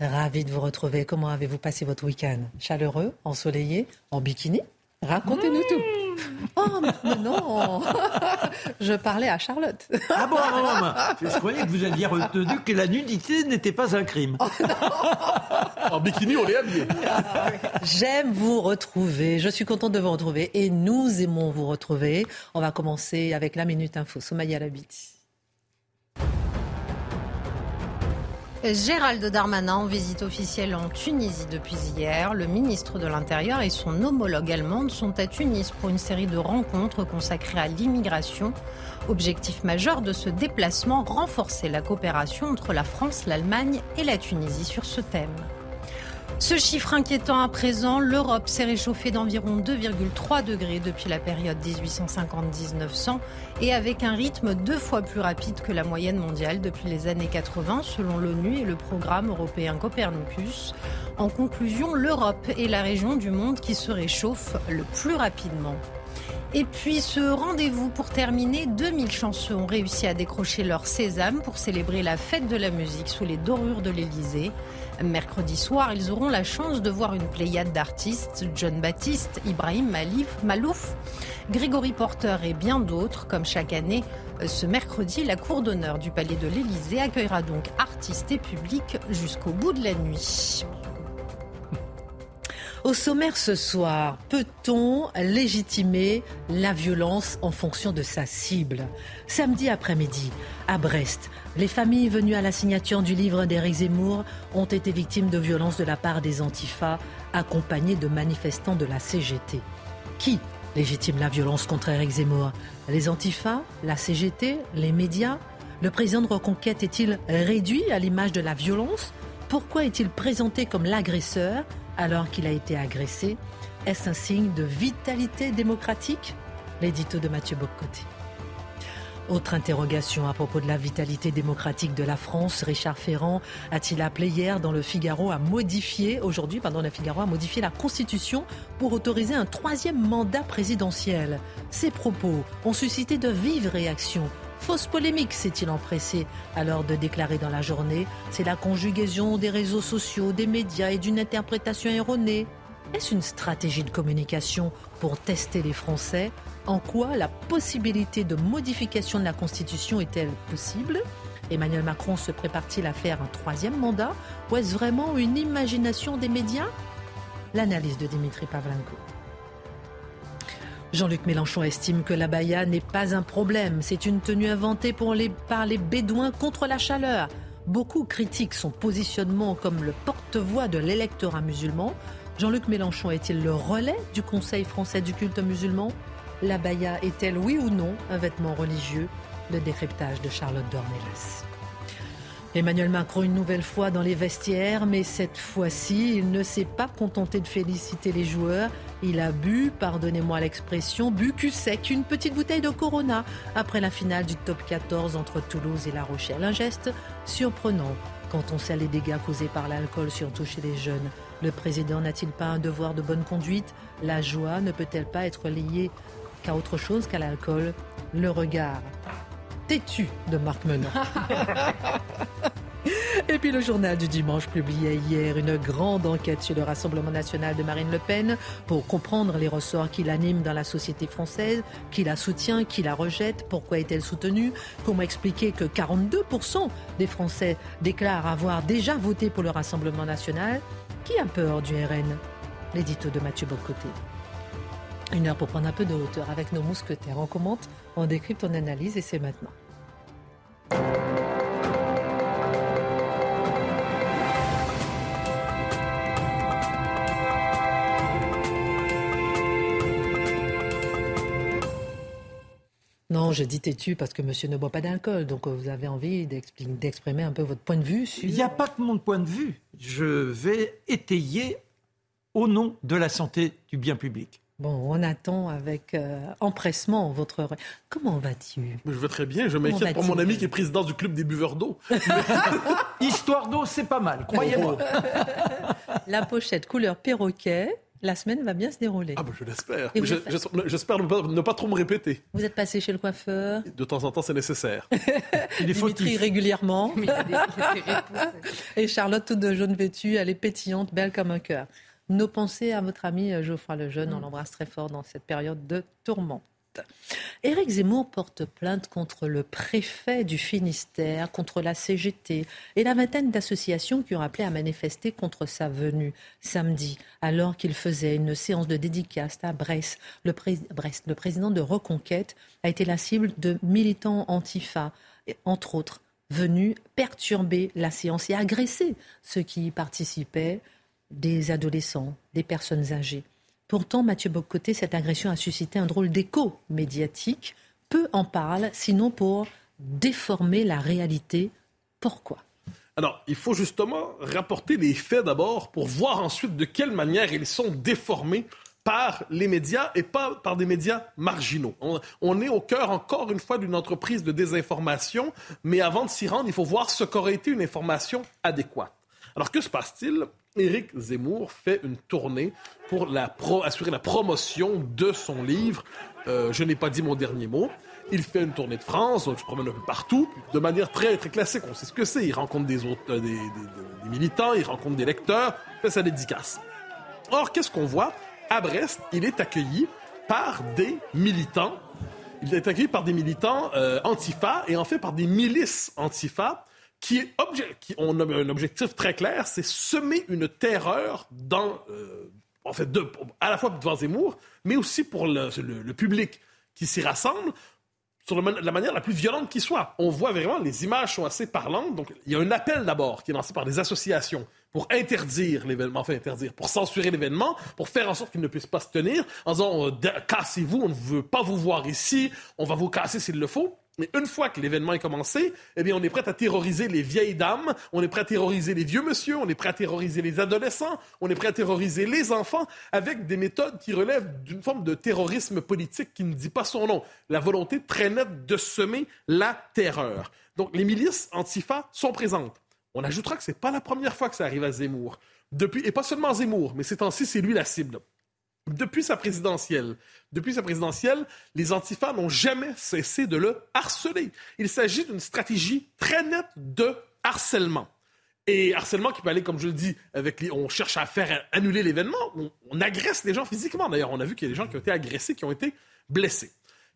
Ravi de vous retrouver. Comment avez-vous passé votre week-end? Chaleureux, ensoleillé, en bikini? Racontez-nous tout. Oh non Je parlais à Charlotte. Ah bon, je croyais que vous alliez retenu que la nudité n'était pas un crime. Oh en bikini, on est habillé. J'aime vous retrouver. Je suis contente de vous retrouver et nous aimons vous retrouver. On va commencer avec la Minute Info. Soumaya Labiti. Gérald Darmanin en visite officielle en Tunisie depuis hier. Le ministre de l'Intérieur et son homologue allemande sont à Tunis pour une série de rencontres consacrées à l'immigration. Objectif majeur de ce déplacement, renforcer la coopération entre la France, l'Allemagne et la Tunisie sur ce thème. Ce chiffre inquiétant à présent, l'Europe s'est réchauffée d'environ 2,3 degrés depuis la période 1850-1900 et avec un rythme deux fois plus rapide que la moyenne mondiale depuis les années 80 selon l'ONU et le programme européen Copernicus. En conclusion, l'Europe est la région du monde qui se réchauffe le plus rapidement. Et puis ce rendez-vous pour terminer, 2000 chansons ont réussi à décrocher leur sésame pour célébrer la fête de la musique sous les dorures de l'Elysée. Mercredi soir, ils auront la chance de voir une pléiade d'artistes, John Baptiste, Ibrahim Malif, Malouf, Grégory Porter et bien d'autres. Comme chaque année, ce mercredi, la cour d'honneur du Palais de l'Élysée accueillera donc artistes et publics jusqu'au bout de la nuit. Au sommaire ce soir, peut-on légitimer la violence en fonction de sa cible? Samedi après-midi, à Brest, les familles venues à la signature du livre d'Éric Zemmour ont été victimes de violences de la part des antifas, accompagnés de manifestants de la CGT. Qui légitime la violence contre Éric Zemmour? Les antifas La CGT Les médias? Le président de Reconquête est-il réduit à l'image de la violence? Pourquoi est-il présenté comme l'agresseur? Alors qu'il a été agressé Est-ce un signe de vitalité démocratique? L'édito de Mathieu Bocoté. Autre interrogation à propos de la vitalité démocratique de la France. Richard Ferrand a-t-il appelé hier dans le Figaro à modifier, aujourd'hui, pardon, le Figaro, à modifier la Constitution pour autoriser un troisième mandat présidentiel? Ces propos ont suscité de vives réactions. Fausse polémique, s'est-il empressé alors de déclarer dans la journée. C'est la conjugaison des réseaux sociaux, des médias et d'une interprétation erronée. Est-ce une stratégie de communication pour tester les Français? En quoi la possibilité de modification de la Constitution est-elle possible? Emmanuel Macron se prépare-t-il à faire un troisième mandat? Ou est-ce vraiment une imagination des médias? L'analyse de Dimitri Pavlenko. Jean-Luc Mélenchon estime que la baya n'est pas un problème. C'est une tenue inventée par les Bédouins contre la chaleur. Beaucoup critiquent son positionnement comme le porte-voix de l'électorat musulman. Jean-Luc Mélenchon est-il le relais du Conseil français du culte musulman? La baya est-elle, oui ou non, un vêtement religieux? Le décryptage de Charlotte Dornelas. Emmanuel Macron une nouvelle fois dans les vestiaires, mais cette fois-ci, il ne s'est pas contenté de féliciter les joueurs. Il a bu, pardonnez-moi l'expression, bu cul sec, une petite bouteille de Corona après la finale du top 14 entre Toulouse et La Rochelle. Un geste surprenant quand on sait les dégâts causés par l'alcool, surtout chez les jeunes. Le président n'a-t-il pas un devoir de bonne conduite? La joie ne peut-elle pas être liée qu'à autre chose qu'à l'alcool? Le regard têtu de Marc Menon. Et puis le journal du dimanche publiait hier une grande enquête sur le Rassemblement national de Marine Le Pen pour comprendre les ressorts qui l'animent dans la société française, qui la soutient, qui la rejette, pourquoi est-elle soutenue, comment expliquer que 42% des Français déclarent avoir déjà voté pour le Rassemblement national. Qui a peur du RN L'édito de Mathieu Bocoté. Une heure pour prendre un peu de hauteur avec nos mousquetaires. On commente, on décrypte, on analyse et c'est maintenant. Non, je dis têtu parce que monsieur ne boit pas d'alcool. Donc euh, vous avez envie d'exprimer un peu votre point de vue sur. Il n'y a pas que mon point de vue. Je vais étayer au nom de la santé du bien public. Bon, on attend avec euh, empressement votre. Comment vas-tu? Je vais très bien. Je m'inquiète pour mon ami qui est président du club des buveurs d'eau. Histoire d'eau, c'est pas mal, croyez-moi. la pochette couleur perroquet. La semaine va bien se dérouler. Ah ben je l'espère. J'espère ne, pas trop me répéter. Vous êtes passé chez le coiffeur? De temps en temps, c'est nécessaire. Il est Dimitri régulièrement. Et Charlotte, toute de jaune vêtue, elle est pétillante, belle comme un cœur. Nos pensées à votre ami euh, Geoffroy Lejeune, on mm. l'embrasse très fort dans cette période de tourment. Éric Zemmour porte plainte contre le préfet du Finistère, contre la CGT et la vingtaine d'associations qui ont appelé à manifester contre sa venue samedi, alors qu'il faisait une séance de dédicace à Brest. Le, Brest. le président de Reconquête a été la cible de militants antifa, entre autres, venus perturber la séance et agresser ceux qui y participaient des adolescents, des personnes âgées. Pourtant, Mathieu Bocoté, cette agression a suscité un drôle d'écho médiatique. Peu en parlent, sinon pour déformer la réalité. Pourquoi? Alors, il faut justement rapporter les faits d'abord pour voir ensuite de quelle manière ils sont déformés par les médias et pas par des médias marginaux. On, on est au cœur, encore une fois, d'une entreprise de désinformation, mais avant de s'y rendre, il faut voir ce qu'aurait été une information adéquate. Alors, que se passe-t-il? Éric Zemmour fait une tournée pour assurer la promotion de son livre euh, Je n'ai pas dit mon dernier mot. Il fait une tournée de France, il se promène un peu partout, de manière très, très classique. On sait ce que c'est. Il rencontre des, euh, des, militants, il rencontre des lecteurs, fait sa dédicace. Or, qu'est-ce qu'on voit? À Brest, il est accueilli par des militants. Il est accueilli par des militants euh, antifa et en fait par des milices antifa qui, est qui ont un objectif très clair, c'est semer une terreur dans, euh, en fait, à la fois devant Zemmour, mais aussi pour le, le, public qui s'y rassemble sur la manière la plus violente qui soit. On voit vraiment, les images sont assez parlantes. Donc, il y a un appel d'abord qui est lancé par des associations pour interdire l'événement, enfin interdire, pour censurer l'événement, pour faire en sorte qu'il ne puisse pas se tenir, en disant euh, cassez-vous, on ne veut pas vous voir ici, on va vous casser s'il le faut. Mais une fois que l'événement est commencé, eh bien, on est prêt à terroriser les vieilles dames, on est prêt à terroriser les vieux monsieur, on est prêt à terroriser les adolescents, on est prêt à terroriser les enfants avec des méthodes qui relèvent d'une forme de terrorisme politique qui ne dit pas son nom. La volonté très nette de semer la terreur. Donc, les milices antifa sont présentes. On ajoutera que c'est pas la première fois que ça arrive à Zemmour. Depuis, et pas seulement Zemmour, mais ces temps-ci, c'est lui la cible. Depuis sa présidentielle, depuis sa présidentielle, les antifas n'ont jamais cessé de le harceler. Il s'agit d'une stratégie très nette de harcèlement. Et harcèlement qui peut aller, comme je le dis, avec on cherche à faire annuler l'événement, on, on, agresse les gens physiquement. D'ailleurs, on a vu qu'il y a des gens qui ont été agressés, qui ont été blessés.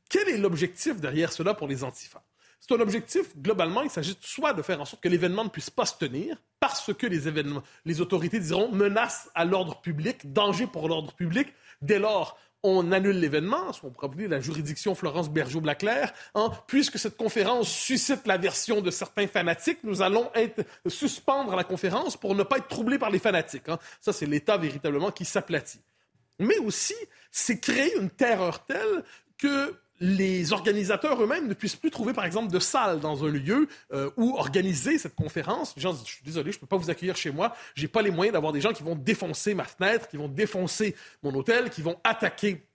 Quel est l'objectif derrière cela pour les antifas? C'est un objectif, globalement, il s'agit soit de faire en sorte que l'événement ne puisse pas se tenir, parce que les événements, les autorités diront menace à l'ordre public, danger pour l'ordre public. Dès lors, on annule l'événement, on pourrait appeler la juridiction Florence Bergeau-Blaclair, hein, puisque cette conférence suscite la version de certains fanatiques, nous allons suspendre la conférence pour ne pas être troublés par les fanatiques. Hein. Ça, c'est l'État véritablement qui s'aplatit. Mais aussi, c'est créer une terreur telle que les organisateurs eux-mêmes ne puissent plus trouver, par exemple, de salle dans un lieu euh, où organiser cette conférence. Les gens disent, je suis désolé, je ne peux pas vous accueillir chez moi. J'ai pas les moyens d'avoir des gens qui vont défoncer ma fenêtre, qui vont défoncer mon hôtel, qui vont attaquer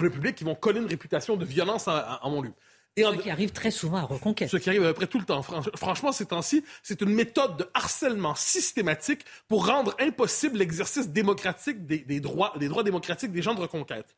le public, qui vont coller une réputation de violence à, mon lieu. Et ce qui arrive très souvent à Reconquête. Ce qui arrive à peu près tout le temps. Franchement, ces temps-ci, c'est une méthode de harcèlement systématique pour rendre impossible l'exercice démocratique des, droits, des droits démocratiques des gens de Reconquête.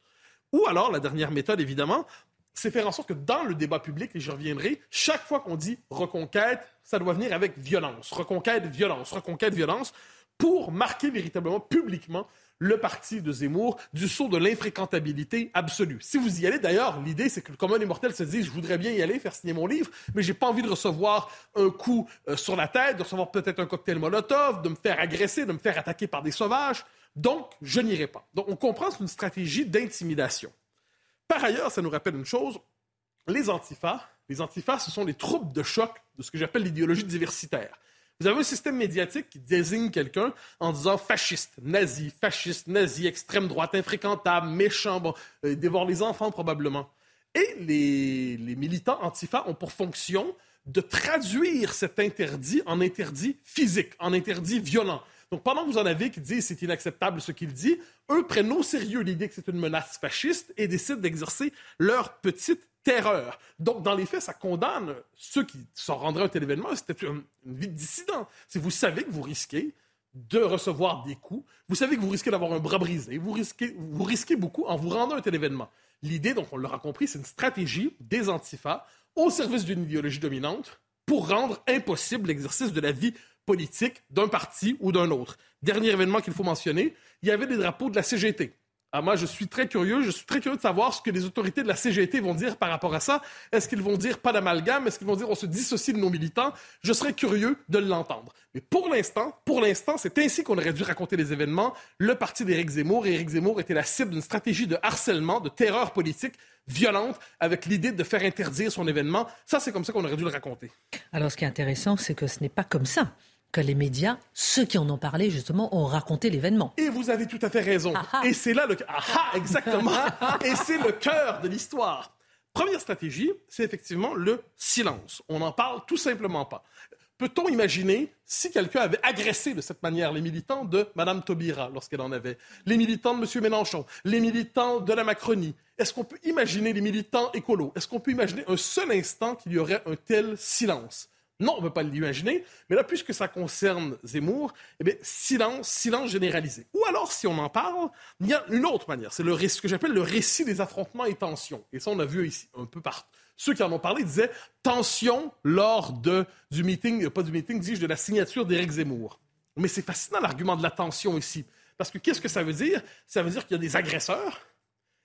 Ou alors, la dernière méthode, évidemment, c'est faire en sorte que dans le débat public, et j'y reviendrai, chaque fois qu'on dit reconquête, ça doit venir avec violence. Reconquête, violence, reconquête, violence, pour marquer véritablement publiquement le parti de Zemmour du saut de l'infréquentabilité absolue. Si vous y allez, d'ailleurs, l'idée, c'est que le commun immortel se dise, je voudrais bien y aller, faire signer mon livre, mais j'ai pas envie de recevoir un coup euh, sur la tête, de recevoir peut-être un cocktail Molotov, de me faire agresser, de me faire attaquer par des sauvages. Donc, je n'irai pas. Donc, on comprend c'est une stratégie d'intimidation. Par ailleurs, ça nous rappelle une chose, les antifas, les antifas, ce sont les troupes de choc de ce que j'appelle l'idéologie diversitaire. Vous avez un système médiatique qui désigne quelqu'un en disant fasciste, nazi, fasciste, nazi, extrême droite, infréquentable, méchant, bon, euh, dévore les enfants probablement. Et les, les militants antifa ont pour fonction de traduire cet interdit en interdit physique, en interdit violent. Donc, pendant que vous en avez qui disent c'est inacceptable ce qu'il dit, eux prennent au sérieux l'idée que c'est une menace fasciste et décident d'exercer leur petite terreur. Donc, dans les faits, ça condamne ceux qui s'en rendraient à un tel événement. C'était une, vie de dissident. Si vous savez que vous risquez de recevoir des coups, vous savez que vous risquez d'avoir un bras brisé, vous risquez, beaucoup en vous rendant à un tel événement. L'idée, donc on l'aura compris, c'est une stratégie des antifas au service d'une idéologie dominante pour rendre impossible l'exercice de la vie politique d'un parti ou d'un autre. Dernier événement qu'il faut mentionner, il y avait des drapeaux de la CGT. Ah, moi, je suis très curieux. Je suis très curieux de savoir ce que les autorités de la CGT vont dire par rapport à ça. Est-ce qu'ils vont dire pas d'amalgame? Est-ce qu'ils vont dire on se dissocie de nos militants? Je serais curieux de l'entendre. Mais pour l'instant, pour l'instant, c'est ainsi qu'on aurait dû raconter les événements. Le parti d'Éric Zemmour et Éric Zemmour était la cible d'une stratégie de harcèlement, de terreur politique violente avec l'idée de faire interdire son événement. Ça, c'est comme ça qu'on aurait dû le raconter. Alors, ce qui est intéressant, c'est que ce n'est pas comme ça que les médias, ceux qui en ont parlé justement, ont raconté l'événement. Et vous avez tout à fait raison. Ah, ah. Et c'est là le... Ah, ah exactement. Et c'est le cœur de l'histoire. Première stratégie, c'est effectivement le silence. On n'en parle tout simplement pas. Peut-on imaginer si quelqu'un avait agressé de cette manière les militants de Mme Taubira lorsqu'elle en avait, les militants de M. Mélenchon, les militants de la Macronie? Est-ce qu'on peut imaginer les militants écolos? Est-ce qu'on peut imaginer un seul instant qu'il y aurait un tel silence? Non, on ne peut pas l'imaginer. Mais là, puisque ça concerne Zemmour, eh bien, silence, silence généralisé. Ou alors, si on en parle, il y a une autre manière. C'est ce que j'appelle le récit des affrontements et tensions. Et ça, on a vu ici un peu partout. Ceux qui en ont parlé disaient tension lors de, du meeting, pas du meeting, dis-je, de la signature d'Éric Zemmour. Mais c'est fascinant l'argument de la tension ici. Parce que qu'est-ce que ça veut dire? Ça veut dire qu'il y a des agresseurs.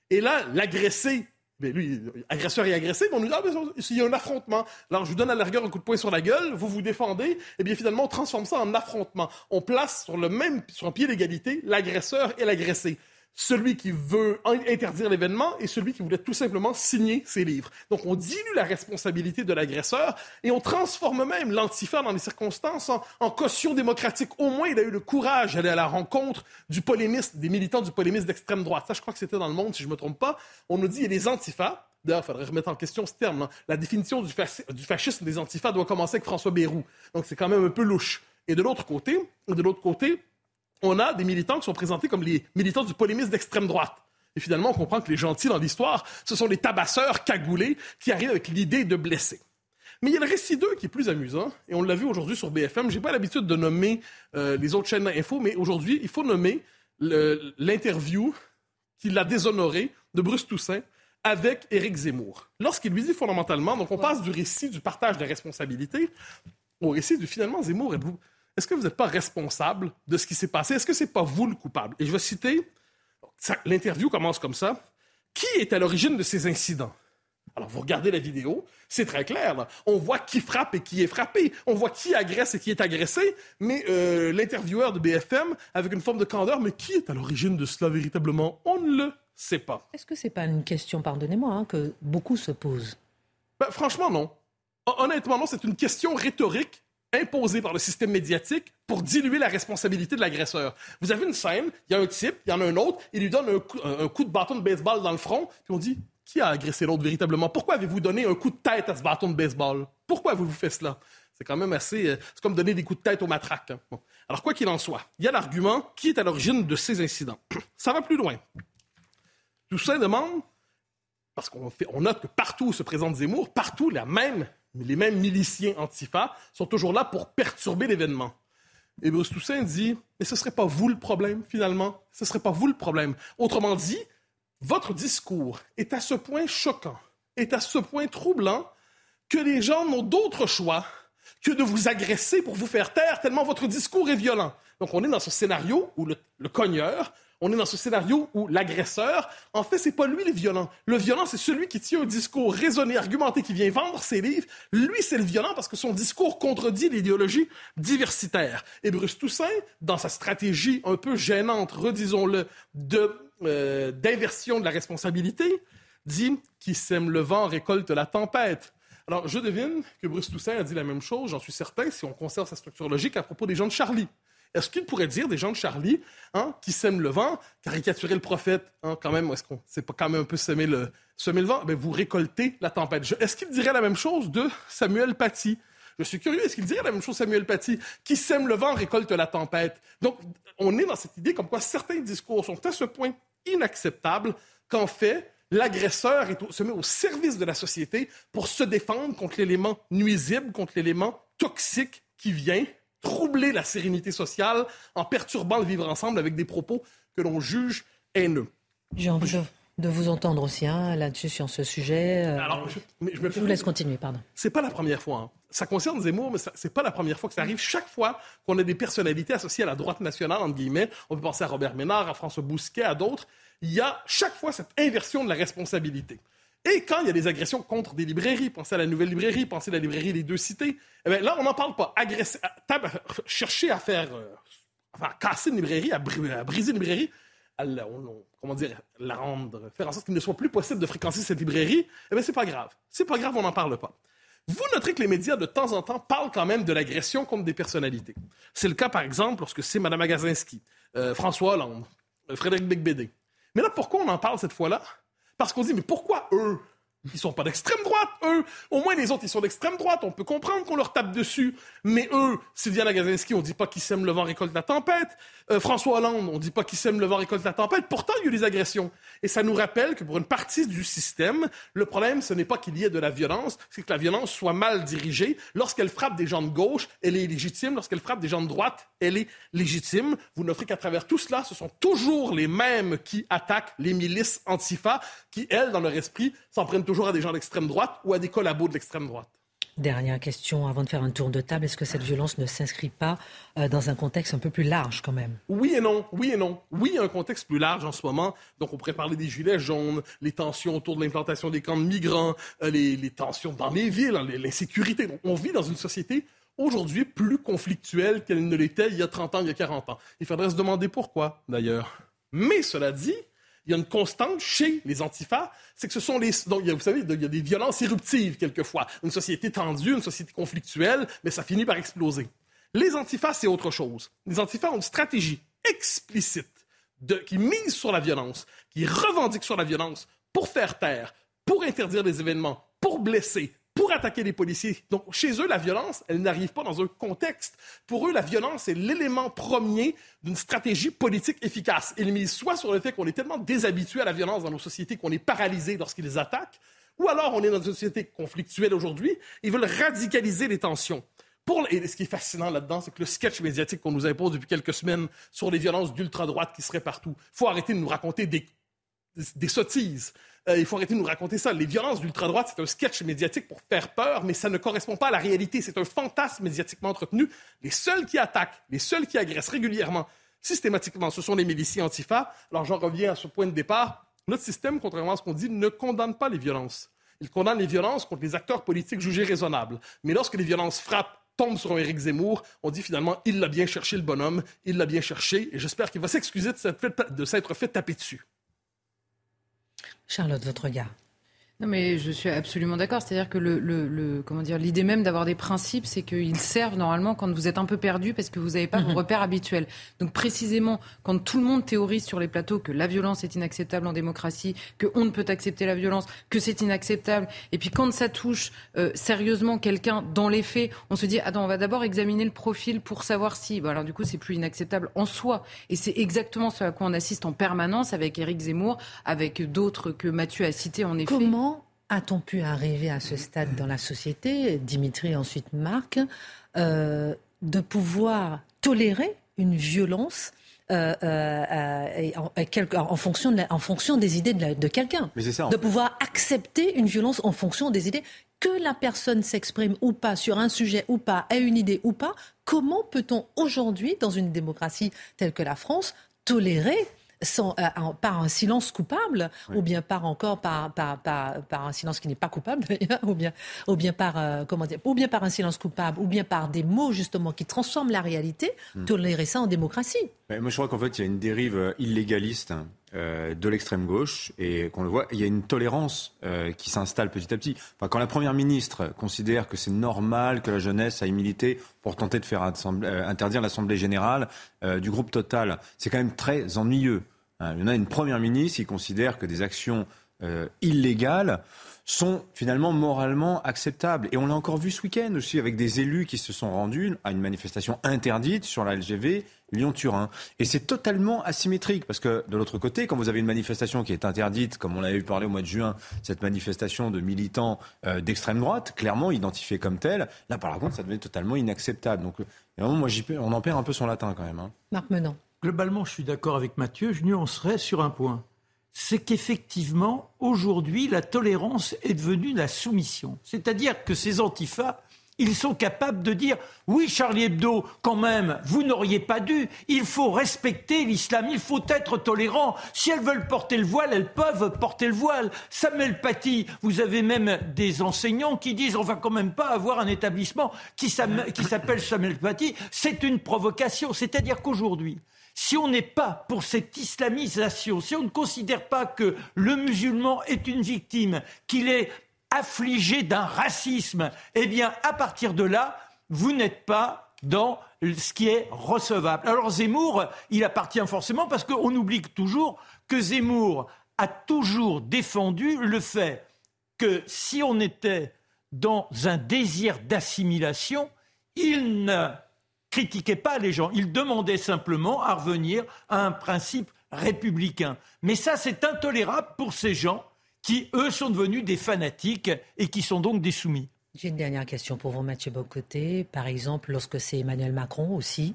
Et là, l'agressé mais lui, agresseur et agressé, on nous dit, ah, s'il y a un affrontement, alors je vous donne à la un coup de poing sur la gueule, vous vous défendez, et bien finalement, on transforme ça en affrontement. On place sur le même, sur un pied d'égalité, l'agresseur et l'agressé celui qui veut interdire l'événement et celui qui voulait tout simplement signer ses livres. Donc on dilue la responsabilité de l'agresseur et on transforme même l'antifa dans les circonstances en, caution démocratique. Au moins, il a eu le courage d'aller à la rencontre du polémiste, des militants du polémiste d'extrême droite. Ça, je crois que c'était dans le monde, si je ne me trompe pas. On nous dit, il y a des antifas. D'ailleurs, il faudrait remettre en question ce terme. Hein. La définition du, du fascisme des antifas doit commencer avec François Bayrou. Donc c'est quand même un peu louche. Et de l'autre côté, de l'autre côté, on a des militants qui sont présentés comme les militants du polémisme d'extrême droite. Et finalement, on comprend que les gentils dans l'histoire, ce sont les tabasseurs cagoulés qui arrivent avec l'idée de blesser. Mais il y a le récit 2 qui est plus amusant, et on l'a vu aujourd'hui sur BFM. J'ai pas l'habitude de nommer euh, les autres chaînes d'info, mais aujourd'hui, il faut nommer l'interview qui l'a déshonoré de Bruce Toussaint avec Éric Zemmour. Lorsqu'il lui dit fondamentalement, donc on passe du récit du partage des responsabilités au récit du finalement Zemmour, êtes-vous est-ce que vous n'êtes pas responsable de ce qui s'est passé? Est-ce que ce n'est pas vous le coupable? Et je vais citer, l'interview commence comme ça. Qui est à l'origine de ces incidents? Alors, vous regardez la vidéo, c'est très clair. On voit qui frappe et qui est frappé. On voit qui agresse et qui est agressé. Mais euh, l'intervieweur de BFM, avec une forme de candeur, mais qui est à l'origine de cela véritablement? On ne le sait pas. Est-ce que ce n'est pas une question, pardonnez-moi, hein, que beaucoup se posent? Ben, franchement, non. Honnêtement, non, c'est une question rhétorique imposé par le système médiatique pour diluer la responsabilité de l'agresseur. Vous avez une scène, il y a un type, il y en a un autre, il lui donne un coup, de bâton de baseball dans le front, puis on dit qui a agressé l'autre véritablement? Pourquoi avez-vous donné un coup de tête à ce bâton de baseball? Pourquoi avez-vous fait cela C'est quand même assez. Euh, c'est comme donner des coups de tête au matraque. Hein. Alors, quoi qu'il en soit, il y a l'argument qui est à l'origine de ces incidents. Ça va plus loin. Ça demande, parce qu'on on note que partout où se présente Zemmour, partout la même les mêmes miliciens antifa sont toujours là pour perturber l'événement. Et Bruce Toussaint dit, mais ce ne serait pas vous le problème, finalement. Ce ne serait pas vous le problème. Autrement dit, votre discours est à ce point choquant, est à ce point troublant, que les gens n'ont d'autre choix que de vous agresser pour vous faire taire, tellement votre discours est violent. Donc on est dans ce scénario où le, le cogneur on est dans ce scénario où l'agresseur, en fait, c'est pas lui le violent. Le violent, c'est celui qui tient un discours raisonné, argumenté, qui vient vendre ses livres. Lui, c'est le violent parce que son discours contredit l'idéologie diversitaire. Et Bruce Toussaint, dans sa stratégie un peu gênante, redisons-le, euh, d'inversion de la responsabilité, dit qui sème le vent récolte la tempête. Alors, je devine que Bruce Toussaint a dit la même chose, j'en suis certain, si on conserve sa structure logique à propos des gens de Charlie. Est-ce qu'il pourrait dire, des gens de Charlie, hein, qui sèment le vent, caricaturer le prophète, hein, quand même, est-ce qu'on c'est pas quand même un peu semer le, semer le vent? Ben, vous récoltez la tempête. Est-ce qu'il dirait la même chose de Samuel Paty? Je suis curieux, est-ce qu'il dirait la même chose Samuel Paty? Qui sème le vent récolte la tempête. Donc, on est dans cette idée comme quoi certains discours sont à ce point inacceptables qu'en fait, l'agresseur se met au service de la société pour se défendre contre l'élément nuisible, contre l'élément toxique qui vient troubler la sérénité sociale en perturbant le vivre ensemble avec des propos que l'on juge haineux. J'ai envie de, vous entendre aussi hein, là-dessus sur ce sujet. Euh, Alors, je, vous laisse continuer, pardon. C'est pas la première fois. Hein. Ça concerne Zemmour, mais c'est pas la première fois que ça arrive. Chaque fois qu'on a des personnalités associées à la droite nationale, entre guillemets, on peut penser à Robert Ménard, à François Bousquet, à d'autres, il y a chaque fois cette inversion de la responsabilité. Et quand il y a des agressions contre des librairies, pensez à la nouvelle librairie, pensez à la librairie Les Deux Cités, eh là, on n'en parle pas. Chercher à faire, euh, casser une librairie, à, briser une librairie, à comment dire, la rendre, faire en sorte qu'il ne soit plus possible de fréquenter cette librairie, eh bien, c'est pas grave. C'est pas grave, on n'en parle pas. Vous noterez que les médias, de temps en temps, parlent quand même de l'agression contre des personnalités. C'est le cas, par exemple, lorsque c'est Mme Agazinski, euh, François Hollande, euh, Frédéric Becbédé. Mais là, pourquoi on en parle cette fois-là? Parce qu'on dit, mais pourquoi eux? Ils sont pas d'extrême droite, eux. Au moins, les autres, ils sont d'extrême droite. On peut comprendre qu'on leur tape dessus. Mais eux, Sylvia Lagazinski, on dit pas qu'ils sèment le vent récolte la tempête. Euh, François Hollande, on dit pas qu'ils sèment le vent récolte la tempête. Pourtant, il y a eu des agressions. Et ça nous rappelle que pour une partie du système, le problème, ce n'est pas qu'il y ait de la violence, c'est que la violence soit mal dirigée. Lorsqu'elle frappe des gens de gauche, elle est légitime. Lorsqu'elle frappe des gens de droite, elle est légitime. Vous noterez qu'à travers tout cela, ce sont toujours les mêmes qui attaquent les milices antifa, qui, elles, dans leur esprit, s'en prennent toujours à des gens d'extrême droite ou à des collabos de l'extrême droite. Dernière question avant de faire un tour de table. Est-ce que cette violence ne s'inscrit pas euh, dans un contexte un peu plus large quand même? Oui et non, oui et non. Oui, un contexte plus large en ce moment. Donc on pourrait parler des gilets jaunes, les tensions autour de l'implantation des camps de migrants, euh, les, tensions dans les villes, l'insécurité. On vit dans une société aujourd'hui plus conflictuelle qu'elle ne l'était il y a 30 ans, il y a 40 ans. Il faudrait se demander pourquoi, d'ailleurs. Mais cela dit, il y a une constante chez les antifas, c'est que ce sont les... Donc, vous savez, il y a des violences éruptives quelquefois. Une société tendue, une société conflictuelle, mais ça finit par exploser. Les antifas, c'est autre chose. Les antifas ont une stratégie explicite qui mise sur la violence, qui revendique sur la violence pour faire taire, pour interdire des événements, pour blesser, pour attaquer les policiers. Donc, chez eux, la violence, elle n'arrive pas dans un contexte. Pour eux, la violence est l'élément premier d'une stratégie politique efficace. Ils misent soit sur le fait qu'on est tellement déshabitué à la violence dans nos sociétés qu'on est paralysé lorsqu'ils attaquent, ou alors on est dans une société conflictuelle aujourd'hui, ils veulent radicaliser les tensions. Pour, et ce qui est fascinant là-dedans, c'est que le sketch médiatique qu'on nous impose depuis quelques semaines sur les violences d'ultra-droite qui seraient partout, faut arrêter de nous raconter des, des sottises. Euh, il faut arrêter de nous raconter ça. Les violences d'ultra-droite, c'est un sketch médiatique pour faire peur, mais ça ne correspond pas à la réalité. C'est un fantasme médiatiquement entretenu. Les seuls qui attaquent, les seuls qui agressent régulièrement, systématiquement, ce sont les miliciens antifa. Alors j'en reviens à ce point de départ. Notre système, contrairement à ce qu'on dit, ne condamne pas les violences. Il condamne les violences contre les acteurs politiques jugés raisonnables. Mais lorsque les violences frappent tombent sur un Éric Zemmour, on dit finalement, il l'a bien cherché le bonhomme, il l'a bien cherché, et j'espère qu'il va s'excuser de s'être fait taper dessus. Charlotte, votre regard. Non, mais je suis absolument d'accord. C'est-à-dire que le, le, comment dire, l'idée même d'avoir des principes, c'est qu'ils servent normalement quand vous êtes un peu perdu parce que vous n'avez pas vos mhm. repères habituels. Donc précisément, quand tout le monde théorise sur les plateaux que la violence est inacceptable en démocratie, que on ne peut accepter la violence, que c'est inacceptable, et puis quand ça touche euh, sérieusement quelqu'un dans les faits, on se dit attends, on va d'abord examiner le profil pour savoir si. Bon, alors du coup, c'est plus inacceptable en soi. Et c'est exactement ce à quoi on assiste en permanence avec Éric Zemmour, avec d'autres que Mathieu a cités en effet. Comment a-t-on pu arriver à ce stade dans la société, Dimitri ensuite Marc, euh, de pouvoir tolérer une violence euh, euh, en, fonction en, fonction des idées de, quelqu'un? De pouvoir accepter une violence en fonction des idées. Que la personne s'exprime ou pas sur un sujet ou pas, ait une idée ou pas, comment peut-on aujourd'hui, dans une démocratie telle que la France, tolérer sans, euh, par un silence coupable, ou bien par encore par, par, par, un silence qui n'est pas coupable ou bien, ou bien par euh, comment dire, ou bien par un silence coupable, ou bien par des mots justement qui transforment la réalité, hmm. tolérer ça en démocratie. moi, je crois qu'en fait, il y a une dérive euh, illégaliste euh, de l'extrême gauche et qu'on le voit, il y a une tolérance euh, qui s'installe petit à petit. Quand la première ministre considère que c'est normal que la jeunesse aille militer pour tenter de faire euh, interdire l'assemblée générale du groupe Total, c'est quand même très ennuyeux. Hein. Il y en a une première ministre qui considère que des actions illégales sont finalement moralement acceptables. Et on l'a encore vu ce week-end aussi avec des élus qui se sont rendus à une manifestation interdite sur la LGV Lyon-Turin. Et c'est totalement asymétrique parce que de l'autre côté, quand vous avez une manifestation qui est interdite, comme on avait parlé au mois de juin, cette manifestation de militants euh, d'extrême droite, clairement identifiés comme tels, là par contre, ça devient totalement inacceptable. Donc, vraiment, moi, on en perd un peu son latin quand même. Hein. Marc Menon. Globalement, je suis d'accord avec Mathieu. Je nuancerais sur un point c'est qu'effectivement, aujourd'hui, la tolérance est devenue la soumission. C'est-à-dire que ces antifas, ils sont capables de dire oui, Charlie Hebdo, quand même, vous n'auriez pas dû. Il faut respecter l'islam, il faut être tolérant. Si elles veulent porter le voile, elles peuvent porter le voile. Samuel Paty, vous avez même des enseignants qui disent on va quand même pas avoir un établissement qui s'appelle Samuel Paty. C'est une provocation. C'est-à-dire qu'aujourd'hui, si on n'est pas pour cette islamisation, si on ne considère pas que le musulman est une victime, qu'il est affligé d'un racisme, eh bien, à partir de là, vous n'êtes pas dans ce qui est recevable. Alors Zemmour, il appartient forcément parce qu'on oublie toujours que Zemmour a toujours défendu le fait que si on était dans un désir d'assimilation, il ne critiquait pas les gens, il demandait simplement à revenir à un principe républicain. Mais ça, c'est intolérable pour ces gens qui, eux, sont devenus des fanatiques et qui sont donc des soumis. J'ai une dernière question pour vous, Mathieu Bocoté. Par exemple, lorsque c'est Emmanuel Macron aussi,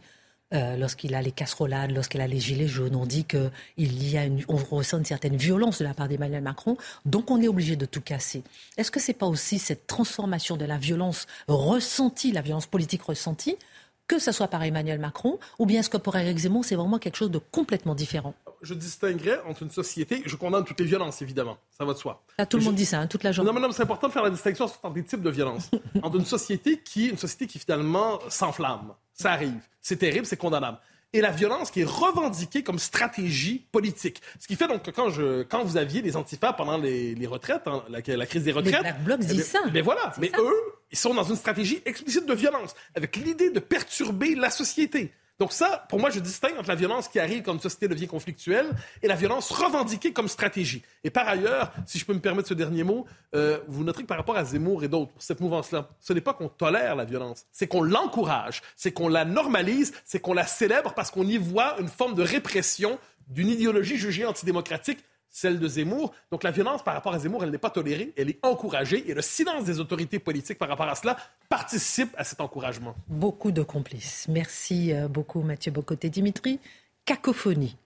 euh, lorsqu'il a les casserolades, lorsqu'il a les gilets jaunes, on dit qu'il y a une, on ressent une certaine violence de la part d'Emmanuel Macron, donc on est obligé de tout casser. Est-ce que c'est pas aussi cette transformation de la violence ressentie, la violence politique ressentie, que ce soit par Emmanuel Macron, ou bien est-ce que pour Eric Zemmour, c'est vraiment quelque chose de complètement différent Je distinguerais entre une société, je condamne toutes les violences, évidemment, ça va de soi. tout le monde dit ça, hein, toute la journée. Non, mais non, c'est important de faire la distinction entre des types de violences. entre une société qui, une société qui finalement s'enflamme, ça arrive, c'est terrible, c'est condamnable et la violence qui est revendiquée comme stratégie politique. Ce qui fait donc que quand, je, quand vous aviez les antifas pendant les, les retraites, hein, la, la, crise des retraites... Les Black Blocs disent ça. Mais voilà, mais eux, ils sont dans une stratégie explicite de violence, avec l'idée de perturber la société. Donc ça, pour moi, je distingue entre la violence qui arrive une société devient conflictuelle et la violence revendiquée comme stratégie. Et par ailleurs, si je peux me permettre ce dernier mot, euh, vous noterez que par rapport à Zemmour et d'autres, cette mouvance-là, ce n'est pas qu'on tolère la violence, c'est qu'on l'encourage, c'est qu'on la normalise, c'est qu'on la célèbre parce qu'on y voit une forme de répression d'une idéologie jugée antidémocratique celle de Zemmour. Donc la violence par rapport à Zemmour, elle n'est pas tolérée, elle est encouragée. Et le silence des autorités politiques par rapport à cela participe à cet encouragement. Beaucoup de complices. Merci euh, beaucoup Mathieu Bocoté. Dimitri, cacophonie,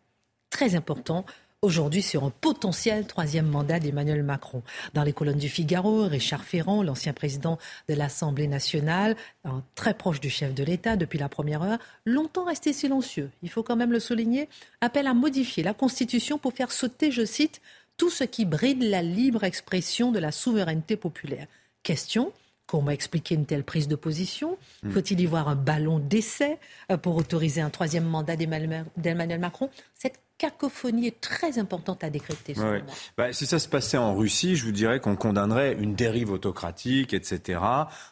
très important aujourd'hui sur un potentiel troisième mandat d'Emmanuel Macron. Dans les colonnes du Figaro, Richard Ferrand, l'ancien président de l'Assemblée nationale, très proche du chef de l'État depuis la première heure, longtemps resté silencieux, il faut quand même le souligner, appelle à modifier la Constitution pour faire sauter, je cite, tout ce qui bride la libre expression de la souveraineté populaire. Question Comment expliquer une telle prise de position? Hmm. Faut-il y voir un ballon d'essai euh, pour autoriser un troisième mandat d'Emmanuel Macron? Cette cacophonie est très importante à décrypter. Bah, si ça se passait en Russie, je vous dirais qu'on condamnerait une dérive autocratique, etc.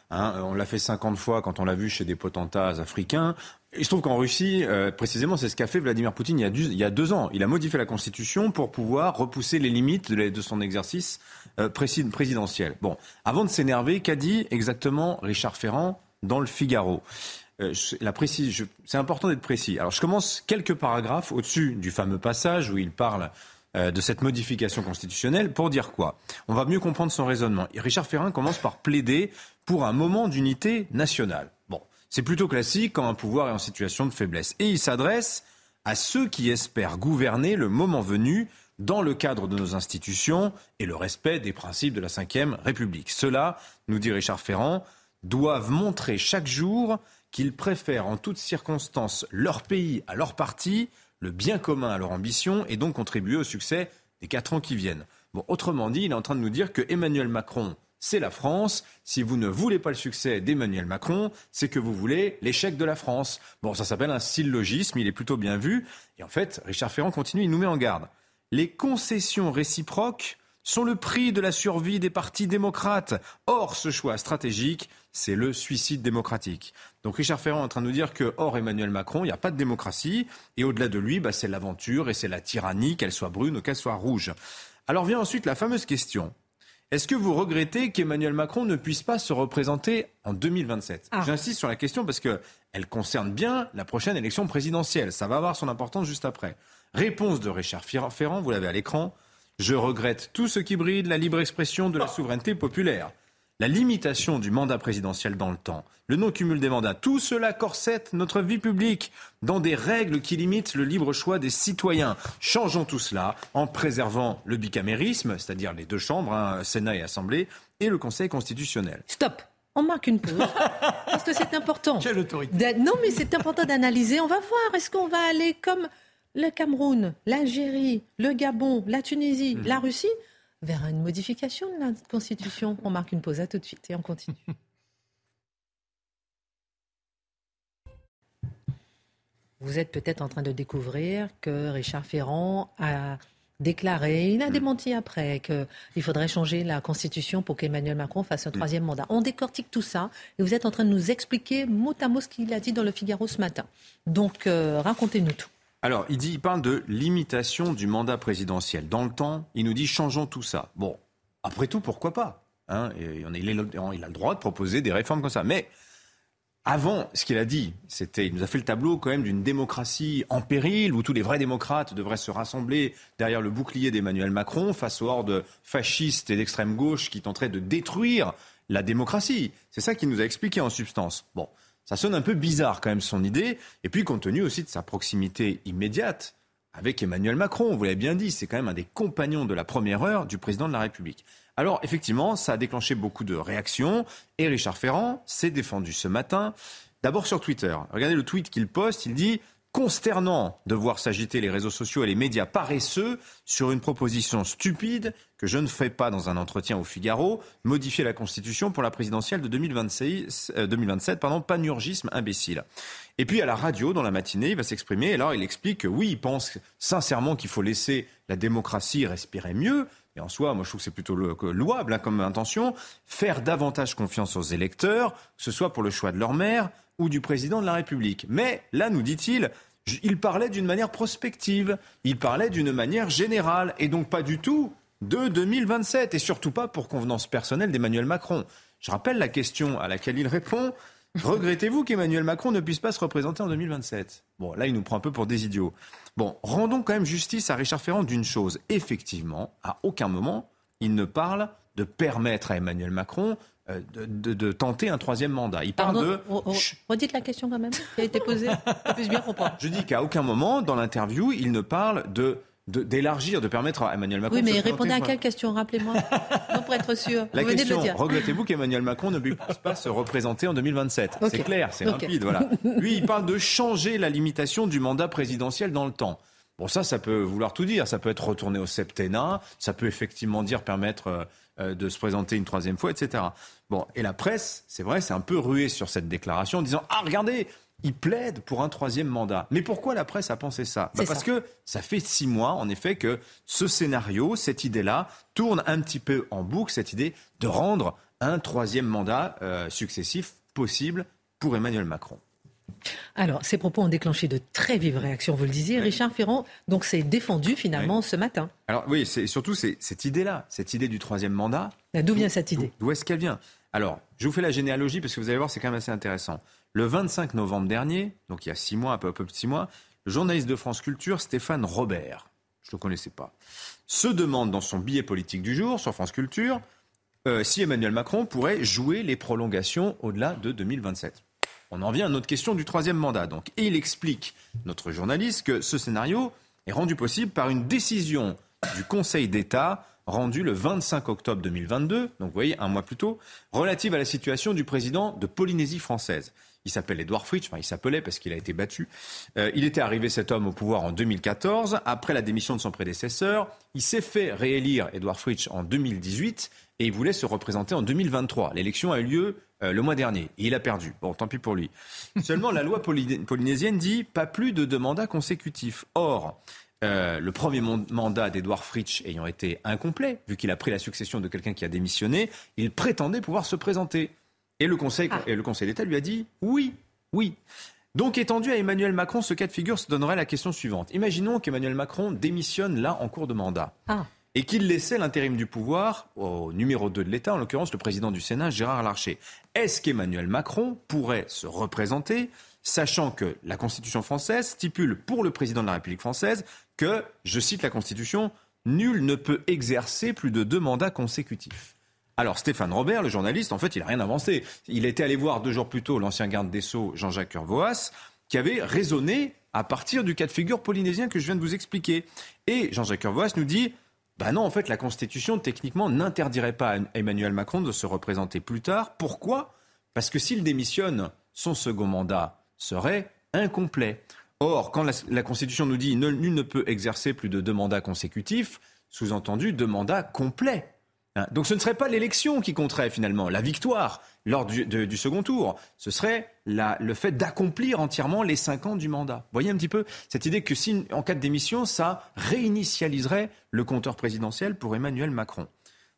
Hein, on l'a fait 50 fois quand on l'a vu chez des potentats africains. Il se trouve qu'en Russie, euh, précisément, c'est ce qu'a fait Vladimir Poutine il y, a il y, a deux ans. Il a modifié la constitution pour pouvoir repousser les limites de, son exercice euh, présidentiel. Bon, avant de s'énerver, qu'a dit exactement Richard Ferrand dans le Figaro? Euh, c'est important d'être précis. Alors je commence quelques paragraphes au-dessus du fameux passage où il parle euh, de cette modification constitutionnelle pour dire quoi? On va mieux comprendre son raisonnement. Richard Ferrand commence par plaider pour un moment d'unité nationale. Bon, c'est plutôt classique quand un pouvoir est en situation de faiblesse. Et il s'adresse à ceux qui espèrent gouverner le moment venu dans le cadre de nos institutions et le respect des principes de la Ve République. Cela, nous dit Richard Ferrand, doivent montrer chaque jour qu'ils préfèrent en toutes circonstances leur pays à leur parti, le bien commun à leur ambition et donc contribuer au succès des quatre ans qui viennent. Bon, autrement dit, il est en train de nous dire que Emmanuel Macron, c'est la France. Si vous ne voulez pas le succès d'Emmanuel Macron, c'est que vous voulez l'échec de la France. Bon, ça s'appelle un syllogisme, il est plutôt bien vu. Et en fait, Richard Ferrand continue, il nous met en garde. Les concessions réciproques sont le prix de la survie des partis démocrates. Or, ce choix stratégique, c'est le suicide démocratique. Donc Richard Ferrand est en train de nous dire que, hors Emmanuel Macron, il n'y a pas de démocratie, et au-delà de lui, bah, c'est l'aventure et c'est la tyrannie, qu'elle soit brune ou qu'elle soit rouge. Alors vient ensuite la fameuse question. Est-ce que vous regrettez qu'Emmanuel Macron ne puisse pas se représenter en 2027 Ah. J'insiste sur la question parce qu'elle concerne bien la prochaine élection présidentielle. Ça va avoir son importance juste après. Réponse de Richard Ferrand, vous l'avez à l'écran. Je regrette tout ce qui bride la libre expression de la souveraineté populaire. La limitation du mandat présidentiel dans le temps, le non-cumul des mandats, tout cela corsette notre vie publique dans des règles qui limitent le libre choix des citoyens. Changeons tout cela en préservant le bicamérisme, c'est-à-dire les deux chambres, hein, Sénat et Assemblée, et le Conseil constitutionnel. Stop. On marque une pause parce que c'est important. Quelle autorité Non, mais c'est important d'analyser. On va voir. Est-ce qu'on va aller comme le Cameroun, l'Algérie, le Gabon, la Tunisie, la Russie vers une modification de la Constitution On marque une pause. À tout de suite et on continue. Vous êtes peut-être en train de découvrir que Richard Ferrand a déclaré, il a démenti après, qu'il faudrait changer la Constitution pour qu'Emmanuel Macron fasse un troisième mandat. On décortique tout ça et vous êtes en train de nous expliquer mot à mot ce qu'il a dit dans le Figaro ce matin. Donc, euh, racontez-nous tout. Alors, il, dit, il parle de limitation du mandat présidentiel. Dans le temps, il nous dit changeons tout ça. Bon, après tout, pourquoi pas hein il a le droit de proposer des réformes comme ça. Mais avant, ce qu'il a dit, c'était, il nous a fait le tableau quand même d'une démocratie en péril, où tous les vrais démocrates devraient se rassembler derrière le bouclier d'Emmanuel Macron face aux hordes fascistes et d'extrême gauche qui tenteraient de détruire la démocratie. C'est ça qu'il nous a expliqué en substance. Bon, ça sonne un peu bizarre quand même son idée, et puis compte tenu aussi de sa proximité immédiate avec Emmanuel Macron, vous l'avez bien dit, c'est quand même un des compagnons de la première heure du président de la République. Alors effectivement, ça a déclenché beaucoup de réactions, et Richard Ferrand s'est défendu ce matin, d'abord sur Twitter. Regardez le tweet qu'il poste, il dit consternant de voir s'agiter les réseaux sociaux et les médias paresseux sur une proposition stupide que je ne ferai pas dans un entretien au Figaro, modifier la Constitution pour la présidentielle de 2026, euh, 2027, pardon, panurgisme imbécile. Et puis à la radio, dans la matinée, il va s'exprimer. Et alors il explique que oui, il pense sincèrement qu'il faut laisser la démocratie respirer mieux. Et en soi, moi je trouve que c'est plutôt louable hein, comme intention. Faire davantage confiance aux électeurs, que ce soit pour le choix de leur maire ou du président de la République. Mais là, nous dit-il, il parlait d'une manière prospective, il parlait d'une manière générale, et donc pas du tout de 2027, et surtout pas pour convenance personnelle d'Emmanuel Macron. Je rappelle la question à laquelle il répond. Regrettez-vous qu'Emmanuel Macron ne puisse pas se représenter en 2027 Bon, là, il nous prend un peu pour des idiots. Bon, rendons quand même justice à Richard Ferrand d'une chose. Effectivement, à aucun moment, il ne parle de permettre à Emmanuel Macron euh, de, de- de tenter un troisième mandat. Il parle de... redites la question quand même qui a été posée. Je bien comprendre. Je dis qu'à aucun moment, dans l'interview, il ne parle de- d'élargir, de, permettre à Emmanuel Macron Oui, de se mais répondez à quelle question Rappelez-moi. Pour être sûr. La Vous question, regrettez-vous qu'Emmanuel Macron ne puisse pas se représenter en 2027 Ok. C'est clair, c'est rapide, voilà. Lui, il parle de changer la limitation du mandat présidentiel dans le temps. Bon, ça, ça peut vouloir tout dire. Ça peut être retourné au septennat, ça peut effectivement dire permettre euh, euh, de se présenter une troisième fois, etc. Bon, et la presse, c'est vrai, c'est un peu ruée sur cette déclaration en disant Ah, regardez, il plaide pour un troisième mandat. Mais pourquoi la presse a pensé ça? Bah, Parce ça. que ça fait six mois, en effet, que ce scénario, cette idée-là, tourne un petit peu en boucle, cette idée de rendre un troisième mandat euh, successif possible pour Emmanuel Macron. Alors, ces propos ont déclenché de très vives réactions, vous le disiez. Richard Ferrand, donc, s'est défendu finalement ce matin. Alors oui, c'est surtout cette idée-là, cette idée du troisième mandat. D'où vient cette idée? D'où est-ce qu'elle vient? Alors, je vous fais la généalogie parce que vous allez voir, c'est quand même assez intéressant. Le 25 novembre dernier, donc il y a six mois, un peu, un peu plus de six mois, le journaliste de France Culture, Stéphane Robert, je ne le connaissais pas, se demande dans son billet politique du jour sur France Culture euh, si Emmanuel Macron pourrait jouer les prolongations au-delà de 2027. On en vient à notre question du troisième mandat. Et il explique, notre journaliste, que ce scénario est rendu possible par une décision du Conseil d'État rendue le 25 octobre 2022, donc vous voyez, un mois plus tôt, relative à la situation du président de Polynésie française. Il s'appelle Edouard Fritsch, enfin il s'appelait parce qu'il a été battu. Euh, il était arrivé cet homme au pouvoir en 2014, après la démission de son prédécesseur. Il s'est fait réélire, Edouard Fritsch, en 2018 et il voulait se représenter en 2023. L'élection a eu lieu euh, le mois dernier et il a perdu. Bon, tant pis pour lui. Seulement, la loi poly- polynésienne dit pas plus de deux mandats consécutifs. Or, euh, le premier mandat d'Edouard Fritsch ayant été incomplet, vu qu'il a pris la succession de quelqu'un qui a démissionné, il prétendait pouvoir se présenter. Et le Conseil, ah. et le conseil d'État lui a dit oui, oui. Donc, étendu à Emmanuel Macron, ce cas de figure se donnerait la question suivante. Imaginons qu'Emmanuel Macron démissionne là en cours de mandat. Ah. Et qu'il laissait l'intérim du pouvoir au numéro 2 de l'État, en l'occurrence le président du Sénat, Gérard Larcher. Est-ce qu'Emmanuel Macron pourrait se représenter, sachant que la Constitution française stipule pour le président de la République française que, je cite la Constitution, nul ne peut exercer plus de deux mandats consécutifs alors Stéphane Robert, le journaliste, en fait, il n'a rien avancé. Il était allé voir deux jours plus tôt l'ancien garde des Sceaux, Jean-Jacques Urvoas, qui avait raisonné à partir du cas de figure polynésien que je viens de vous expliquer. Et Jean-Jacques Urvoas nous dit bah non, en fait, la Constitution, techniquement, n'interdirait pas à Emmanuel Macron de se représenter plus tard. Pourquoi? Parce que s'il démissionne, son second mandat serait incomplet. Or, quand la, Constitution nous dit nul ne peut exercer plus de deux mandats consécutifs, sous-entendu deux mandats complets. Hein, donc ce ne serait pas l'élection qui compterait finalement, la victoire lors du, second tour. Ce serait le fait d'accomplir entièrement les cinq ans du mandat. Vous voyez un petit peu cette idée que si, en cas de démission, ça réinitialiserait le compteur présidentiel pour Emmanuel Macron.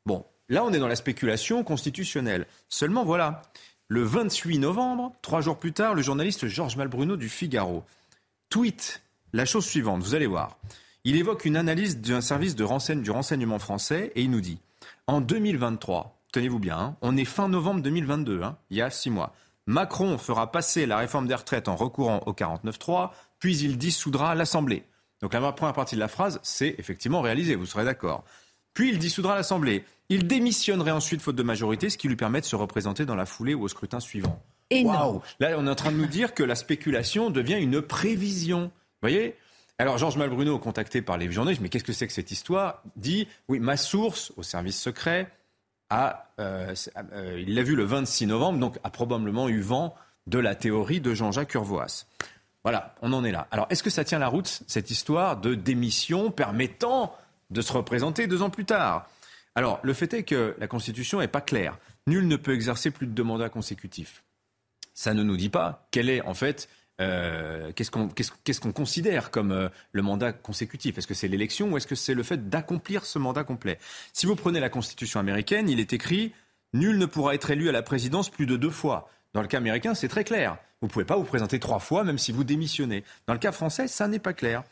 Bon, là on est dans la spéculation constitutionnelle. Seulement voilà, le 28 novembre, trois jours plus tard, le journaliste Georges Malbruno du Figaro tweet la chose suivante, vous allez voir. Il évoque une analyse d'un service de du renseignement français et il nous dit en 2023, tenez-vous bien, hein, on est fin novembre 2022, hein, il y a six mois. Macron fera passer la réforme des retraites en recourant au 49.3, puis il dissoudra l'Assemblée. Donc la première partie de la phrase, c'est effectivement réalisé, vous serez d'accord. Puis il dissoudra l'Assemblée. Il démissionnerait ensuite faute de majorité, ce qui lui permet de se représenter dans la foulée ou au scrutin suivant. Wow. Là, on est en train de nous dire que la spéculation devient une prévision. Vous voyez? Alors Georges Malbruno, contacté par les journalistes, mais qu'est-ce que c'est que cette histoire? Dit, oui, ma source au service secret, a, euh, euh, il l'a vu le 26 novembre, donc a probablement eu vent de la théorie de Jean-Jacques Urvoas. Voilà, on en est là. Alors est-ce que ça tient la route, cette histoire de démission permettant de se représenter deux ans plus tard? Alors le fait est que la Constitution n'est pas claire. Nul ne peut exercer plus de deux mandats consécutifs. Ça ne nous dit pas quelle est en fait euh, qu'est-ce qu'on considère comme euh, le mandat consécutif? Est-ce que c'est l'élection ou est-ce que c'est le fait d'accomplir ce mandat complet? Si vous prenez la Constitution américaine, il est écrit Nul ne pourra être élu à la présidence plus de deux fois. Dans le cas américain, c'est très clair. Vous ne pouvez pas vous présenter trois fois, même si vous démissionnez. Dans le cas français, ça n'est pas clair.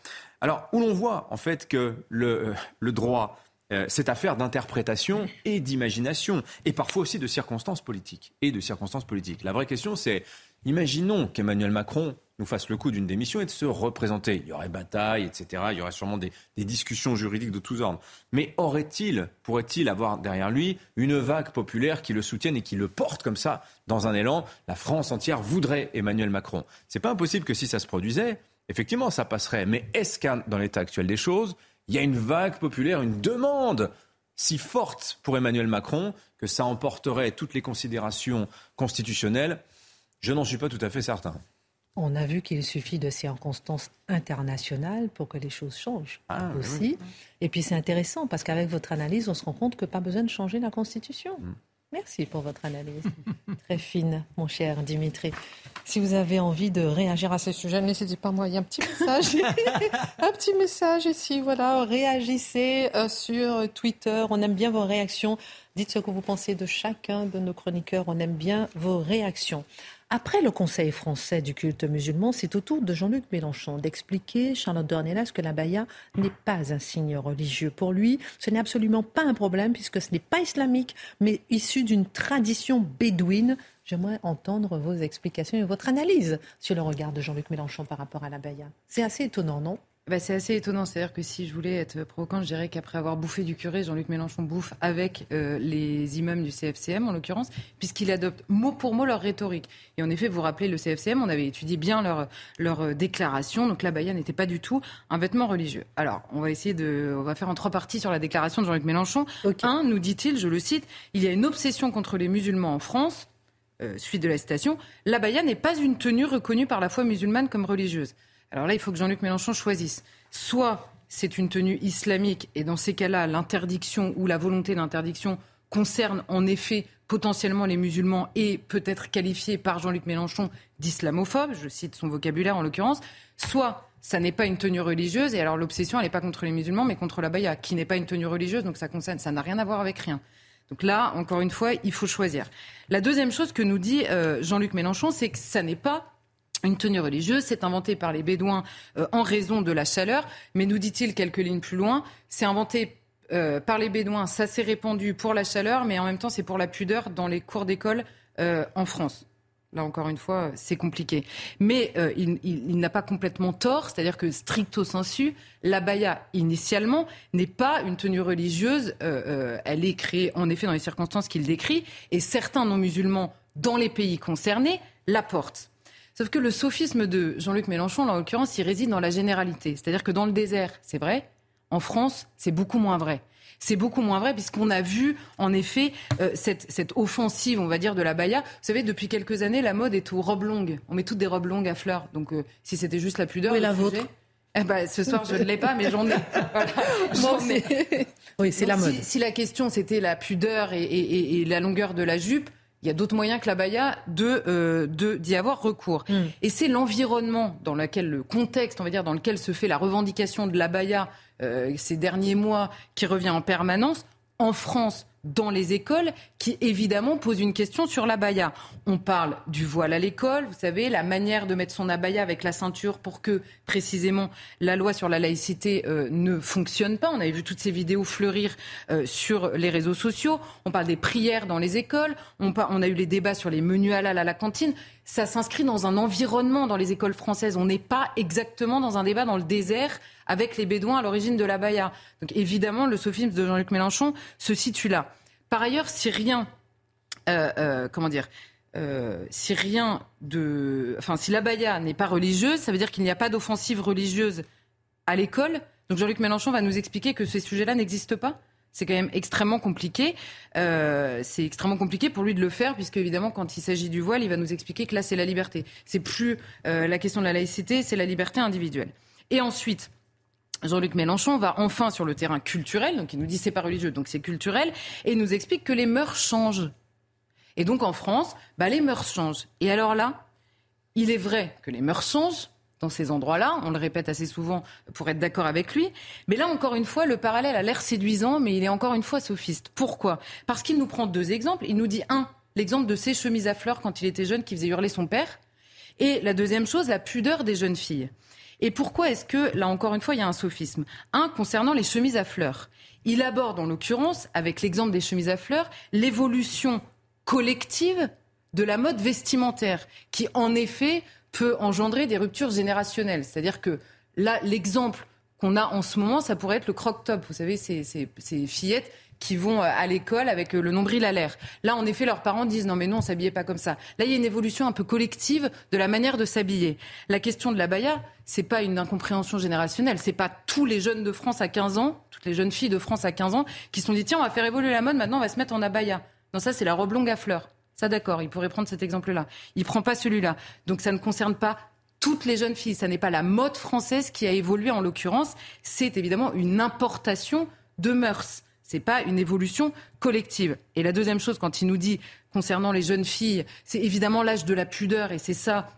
Alors, où l'on voit en fait que le, euh, le droit, c'est affaire d'interprétation et d'imagination, et parfois aussi de circonstances politiques. Et de circonstances politiques. La vraie question, c'est Imaginons qu'Emmanuel Macron nous fasse le coup d'une démission et de se représenter. Il y aurait bataille, etc. Il y aurait sûrement des, discussions juridiques de tous ordres. Mais aurait-il, pourrait-il avoir derrière lui une vague populaire qui le soutienne et qui le porte comme ça dans un élan? La France entière voudrait Emmanuel Macron. C'est pas impossible que si ça se produisait, effectivement, ça passerait. Mais est-ce qu'à dans l'état actuel des choses, il y a une vague populaire, une demande si forte pour Emmanuel Macron que ça emporterait toutes les considérations constitutionnelles je n'en suis pas tout à fait certain. On a vu qu'il suffit de circonstances internationales pour que les choses changent ah, aussi. Et puis c'est intéressant parce qu'avec votre analyse, on se rend compte que pas besoin de changer la Constitution. Mm. Merci pour votre analyse. Très fine, mon cher Dimitri. Si vous avez envie de réagir à ce sujet, n'hésitez pas, moi, il y a un petit message. un petit message ici, voilà. Réagissez euh, sur Twitter. On aime bien vos réactions. Dites ce que vous pensez de chacun de nos chroniqueurs. On aime bien vos réactions. Après le Conseil français du culte musulman, c'est au tour de Jean-Luc Mélenchon d'expliquer, Charlotte Dornelas, que la baya n'est pas un signe religieux. Pour lui, ce n'est absolument pas un problème puisque ce n'est pas islamique, mais issu d'une tradition bédouine. J'aimerais entendre vos explications et votre analyse sur le regard de Jean-Luc Mélenchon par rapport à la baya. C'est assez étonnant, non? Bah, c'est assez étonnant. C'est-à-dire que si je voulais être provocant, je dirais qu'après avoir bouffé du curé, Jean-Luc Mélenchon bouffe avec euh, les imams du CFCM, en l'occurrence, puisqu'il adopte mot pour mot leur rhétorique. Et en effet, vous vous rappelez, le CFCM, on avait étudié bien leur, leur euh, déclaration. Donc la baya n'était pas du tout un vêtement religieux. Alors, on va essayer de. On va faire en trois parties sur la déclaration de Jean-Luc Mélenchon. Un, nous dit-il, je le cite, il y a une obsession contre les musulmans en France. Euh, suite de la citation, la baya n'est pas une tenue reconnue par la foi musulmane comme religieuse. Alors là, il faut que Jean-Luc Mélenchon choisisse. Soit c'est une tenue islamique, et dans ces cas-là, l'interdiction ou la volonté d'interdiction concerne en effet potentiellement les musulmans et peut être qualifiée par Jean-Luc Mélenchon d'islamophobe, je cite son vocabulaire en l'occurrence, soit ça n'est pas une tenue religieuse. Et alors l'obsession, elle n'est pas contre les musulmans, mais contre la baya, qui n'est pas une tenue religieuse, donc ça concerne, ça n'a rien à voir avec rien. Donc là, encore une fois, il faut choisir. La deuxième chose que nous dit euh, Jean-Luc Mélenchon, c'est que ça n'est pas une tenue religieuse, c'est inventé par les Bédouins euh, en raison de la chaleur, mais nous dit-il quelques lignes plus loin, c'est inventé euh, par les Bédouins, ça s'est répandu pour la chaleur, mais en même temps c'est pour la pudeur dans les cours d'école en France. Là, encore une fois, c'est compliqué. Mais euh, il, n'a pas complètement tort, c'est-à-dire que stricto sensu, la baya, initialement, n'est pas une tenue religieuse. Euh, euh, elle est créée, en effet, dans les circonstances qu'il décrit, et certains non-musulmans, dans les pays concernés, la portent. Sauf que le sophisme de Jean-Luc Mélenchon, en l'occurrence, il réside dans la généralité. C'est-à-dire que dans le désert, c'est vrai, en France, c'est beaucoup moins vrai. C'est beaucoup moins vrai puisqu'on a vu en effet euh, cette, offensive, on va dire, de la baya. Vous savez, depuis quelques années, la mode est aux robes longues. On met toutes des robes longues à fleurs. Donc euh, si c'était juste la pudeur, oui, la vôtre? Eh ben, ce soir, je ne l'ai pas, mais j'en ai. ai. Oui, c'est la mode. Si, la question c'était la pudeur et, la longueur de la jupe, il y a d'autres moyens que la baya de euh, d'y avoir recours. Hmm. Et c'est l'environnement dans lequel le contexte, on va dire, dans lequel se fait la revendication de la baya euh, ces derniers mois qui revient en permanence. En France, dans les écoles qui évidemment pose une question sur l'abaya. On parle du voile à l'école, vous savez, la manière de mettre son abaya avec la ceinture pour que précisément la loi sur la laïcité euh, ne fonctionne pas. On avait vu toutes ces vidéos fleurir euh, sur les réseaux sociaux. On parle des prières dans les écoles. On, on a eu les débats sur les menus halal à la cantine. Ça s'inscrit dans un environnement dans les écoles françaises. On n'est pas exactement dans un débat dans le désert avec les Bédouins à l'origine de l'abaya. Donc évidemment, le sophisme de Jean-Luc Mélenchon se situe là. Par ailleurs, si rien, euh, euh, comment dire, euh, si rien de, enfin, si l'abaya n'est pas religieuse, ça veut dire qu'il n'y a pas d'offensive religieuse à l'école. Donc Jean-Luc Mélenchon va nous expliquer que ces sujets-là n'existent pas. C'est quand même extrêmement compliqué. c'est extrêmement compliqué pour lui de le faire, puisque évidemment, quand il s'agit du voile, il va nous expliquer que là, c'est la liberté. C'est plus la question de la laïcité, c'est la liberté individuelle. Et ensuite, Jean-Luc Mélenchon va enfin sur le terrain culturel, donc il nous dit c'est pas religieux, donc c'est culturel, et nous explique que les mœurs changent. Et donc en France, bah, les mœurs changent. Et alors là, il est vrai que les mœurs changent ces endroits-là, on le répète assez souvent pour être d'accord avec lui, mais là encore une fois, le parallèle a l'air séduisant, mais il est encore une fois sophiste. Pourquoi? Parce qu'il nous prend deux exemples. Il nous dit un, l'exemple de ses chemises à fleurs quand il était jeune qui faisait hurler son père, et la deuxième chose, la pudeur des jeunes filles. Et pourquoi est-ce que, là encore une fois, il y a un sophisme? Un, concernant les chemises à fleurs. Il aborde, en l'occurrence, avec l'exemple des chemises à fleurs, l'évolution collective de la mode vestimentaire, qui en effet peut engendrer des ruptures générationnelles. C'est-à-dire que là, l'exemple qu'on a en ce moment, ça pourrait être le croc-top. Vous savez, ces, ces, fillettes qui vont euh, à l'école avec euh, le nombril à l'air. Là, en effet, leurs parents disent non mais non, on s'habillait pas comme ça. Là, il y a une évolution un peu collective de la manière de s'habiller. La question de la baya, c'est pas une incompréhension générationnelle. C'est pas tous les jeunes de France à 15 ans, toutes les jeunes filles de France à 15 ans qui se sont dit tiens, on va faire évoluer la mode, maintenant on va se mettre en abaya. Non, ça c'est la robe longue à fleurs. Ça d'accord, il pourrait prendre cet exemple-là. Il prend pas celui-là. Donc ça ne concerne pas toutes les jeunes filles. Ça n'est pas la mode française qui a évolué en l'occurrence. C'est évidemment une importation de mœurs. C'est pas une évolution collective. Et la deuxième chose, quand il nous dit concernant les jeunes filles, c'est évidemment l'âge de la pudeur, et c'est ça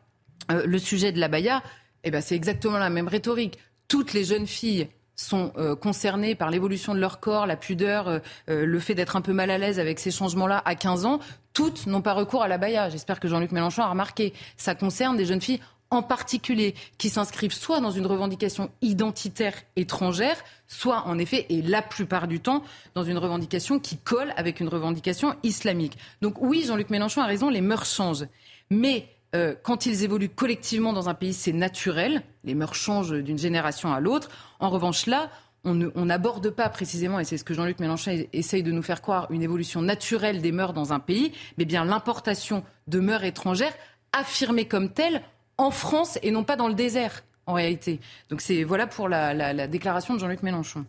euh, le sujet de la baya. Eh ben, c'est exactement la même rhétorique. Toutes les jeunes filles sont euh, concernées par l'évolution de leur corps, la pudeur, euh, le fait d'être un peu mal à l'aise avec ces changements-là à 15 ans. Toutes n'ont pas recours à la. J'espère que Jean-Luc Mélenchon a remarqué. Ça concerne des jeunes filles en particulier qui s'inscrivent soit dans une revendication identitaire étrangère, soit en effet, et la plupart du temps, dans une revendication qui colle avec une revendication islamique. Donc oui, Jean-Luc Mélenchon a raison, les mœurs changent. Mais euh, quand ils évoluent collectivement dans un pays, c'est naturel. Les mœurs changent d'une génération à l'autre. En revanche, là, on n'aborde pas précisément, et c'est ce que Jean-Luc Mélenchon essaye de nous faire croire, une évolution naturelle des mœurs dans un pays, mais bien l'importation de mœurs étrangères affirmées comme telles en France et non pas dans le désert, en réalité. Donc voilà pour la, déclaration de Jean-Luc Mélenchon.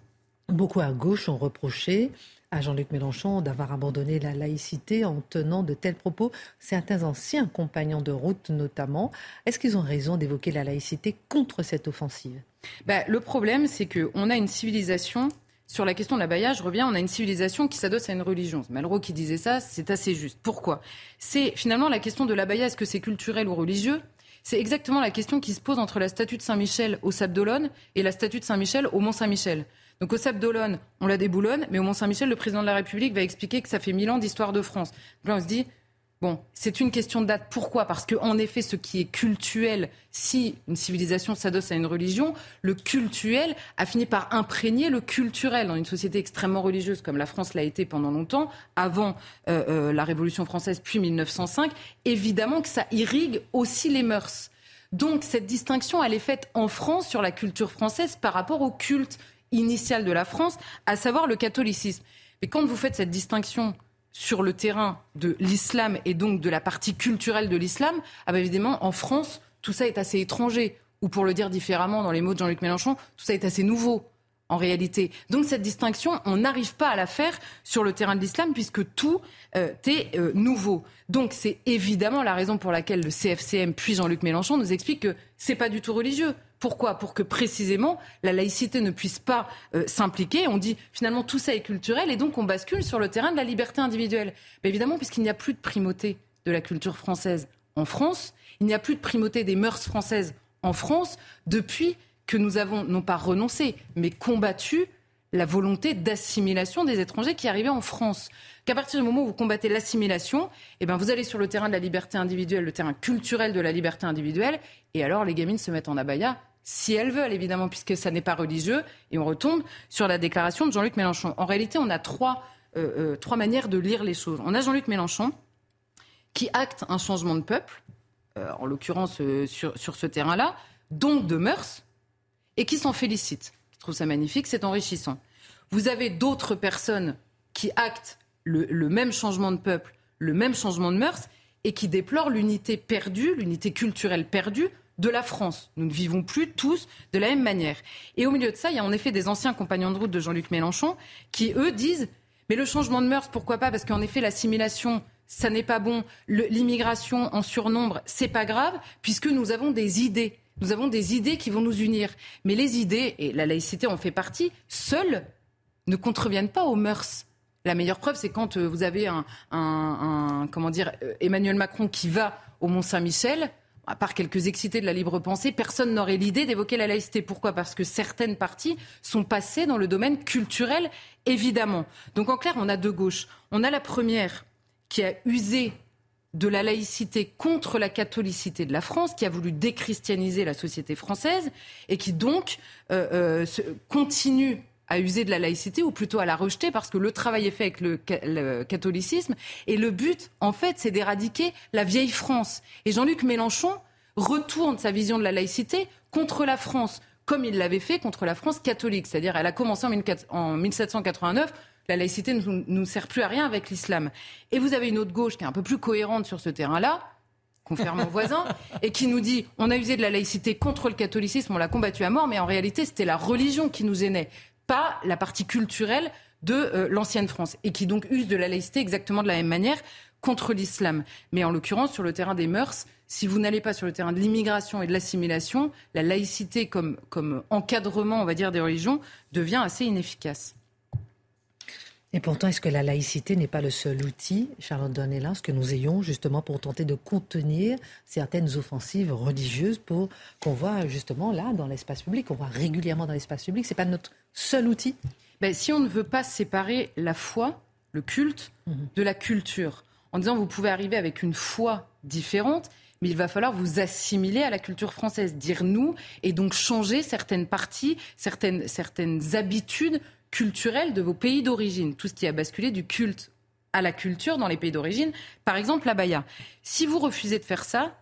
Beaucoup à gauche ont reproché à Jean-Luc Mélenchon d'avoir abandonné la laïcité en tenant de tels propos. Certains anciens compagnons de route notamment. Est-ce qu'ils ont raison d'évoquer la laïcité contre cette offensive? Ben, Le problème, c'est qu'on a une civilisation sur la question de la baïa, je reviens, on a une civilisation qui s'adosse à une religion. Malraux qui disait ça, c'est assez juste. Pourquoi? C'est finalement la question de la baïa, est-ce que c'est culturel ou religieux? C'est exactement la question qui se pose entre la statue de Saint-Michel au Sable d'Olonne et la statue de Saint-Michel au Mont-Saint-Michel. Donc au Sable d'Olonne, on la déboulonne, mais au Mont-Saint-Michel, le président de la République va expliquer que ça fait mille ans d'histoire de France. Donc là, on se dit, Bon, c'est une question de date. Pourquoi? Parce qu'en effet, ce qui est cultuel, si une civilisation s'adosse à une religion, le cultuel a fini par imprégner le culturel dans une société extrêmement religieuse comme la France l'a été pendant longtemps, avant euh, euh, la Révolution française, puis 1905. Évidemment que ça irrigue aussi les mœurs. Donc cette distinction, elle est faite en France sur la culture française par rapport au culte initial de la France, à savoir le catholicisme. Mais quand vous faites cette distinction sur le terrain de l'islam et donc de la partie culturelle de l'islam, ah ben évidemment, en France, tout ça est assez étranger. Ou pour le dire différemment, dans les mots de Jean-Luc Mélenchon, tout ça est assez nouveau en réalité. Donc cette distinction, on n'arrive pas à la faire sur le terrain de l'islam puisque tout euh, est euh, nouveau. Donc c'est évidemment la raison pour laquelle le CFCM puis Jean-Luc Mélenchon nous explique que c'est pas du tout religieux. Pourquoi? Pour que précisément la laïcité ne puisse pas euh, s'impliquer. On dit finalement tout ça est culturel et donc on bascule sur le terrain de la liberté individuelle. Mais évidemment, puisqu'il n'y a plus de primauté de la culture française en France, il n'y a plus de primauté des mœurs françaises en France depuis que nous avons non pas renoncé, mais combattu la volonté d'assimilation des étrangers qui arrivaient en France. Qu'à partir du moment où vous combattez l'assimilation, eh ben vous allez sur le terrain de la liberté individuelle, le terrain culturel de la liberté individuelle, et alors les gamines se mettent en abaya si elles veulent, évidemment, puisque ça n'est pas religieux. Et on retombe sur la déclaration de Jean-Luc Mélenchon. En réalité, on a trois, euh, euh, trois manières de lire les choses. On a Jean-Luc Mélenchon qui acte un changement de peuple, euh, en l'occurrence sur, sur ce terrain-là, donc de mœurs, et qui s'en félicite. Je trouve ça magnifique, c'est enrichissant. Vous avez d'autres personnes qui actent le, le même changement de peuple, le même changement de mœurs, et qui déplorent l'unité perdue, l'unité culturelle perdue de la France. Nous ne vivons plus tous de la même manière. Et au milieu de ça, il y a en effet des anciens compagnons de route de Jean-Luc Mélenchon qui, eux, disent Mais le changement de mœurs, pourquoi pas? Parce qu'en effet, l'assimilation, ça n'est pas bon. L'immigration en surnombre, c'est pas grave, puisque nous avons des idées. Nous avons des idées qui vont nous unir. Mais les idées, et la laïcité en fait partie, seules ne contreviennent pas aux mœurs. La meilleure preuve, c'est quand euh, vous avez un, un comment dire, euh, Emmanuel Macron qui va au Mont-Saint-Michel à part quelques excités de la libre pensée, personne n'aurait l'idée d'évoquer la laïcité. Pourquoi? Parce que certaines parties sont passées dans le domaine culturel, évidemment. Donc en clair, on a deux gauches. On a la première qui a usé de la laïcité contre la catholicité de la France, qui a voulu déchristianiser la société française et qui donc euh, euh, continue à user de la laïcité ou plutôt à la rejeter parce que le travail est fait avec le, catholicisme et le but, en fait, c'est d'éradiquer la vieille France. Et Jean-Luc Mélenchon retourne sa vision de la laïcité contre la France, comme il l'avait fait contre la France catholique. C'est-à-dire, elle a commencé en 1789 la laïcité ne nous sert plus à rien avec l'islam. Et vous avez une autre gauche qui est un peu plus cohérente sur ce terrain-là, confère mon voisin, et qui nous dit on a usé de la laïcité contre le catholicisme, on l'a combattu à mort, mais en réalité c'était la religion qui nous gênait pas la partie culturelle de euh, l'ancienne France et qui donc use de la laïcité exactement de la même manière contre l'islam. Mais en l'occurrence, sur le terrain des mœurs, si vous n'allez pas sur le terrain de l'immigration et de l'assimilation, la laïcité comme, comme encadrement, on va dire, des religions devient assez inefficace. Et pourtant, est-ce que la laïcité n'est pas le seul outil, Charlotte Dornelas, que nous ayons justement pour tenter de contenir certaines offensives religieuses pour qu'on voit justement là dans l'espace public, qu'on voit régulièrement dans l'espace public C'est pas notre seul outil? Ben, Si on ne veut pas séparer la foi, le culte, mhm. de la culture, en disant vous pouvez arriver avec une foi différente, mais il va falloir vous assimiler à la culture française, dire nous, et donc changer certaines parties, certaines, certaines habitudes culturel de vos pays d'origine, tout ce qui a basculé du culte à la culture dans les pays d'origine, par exemple la baya. Si vous refusez de faire ça,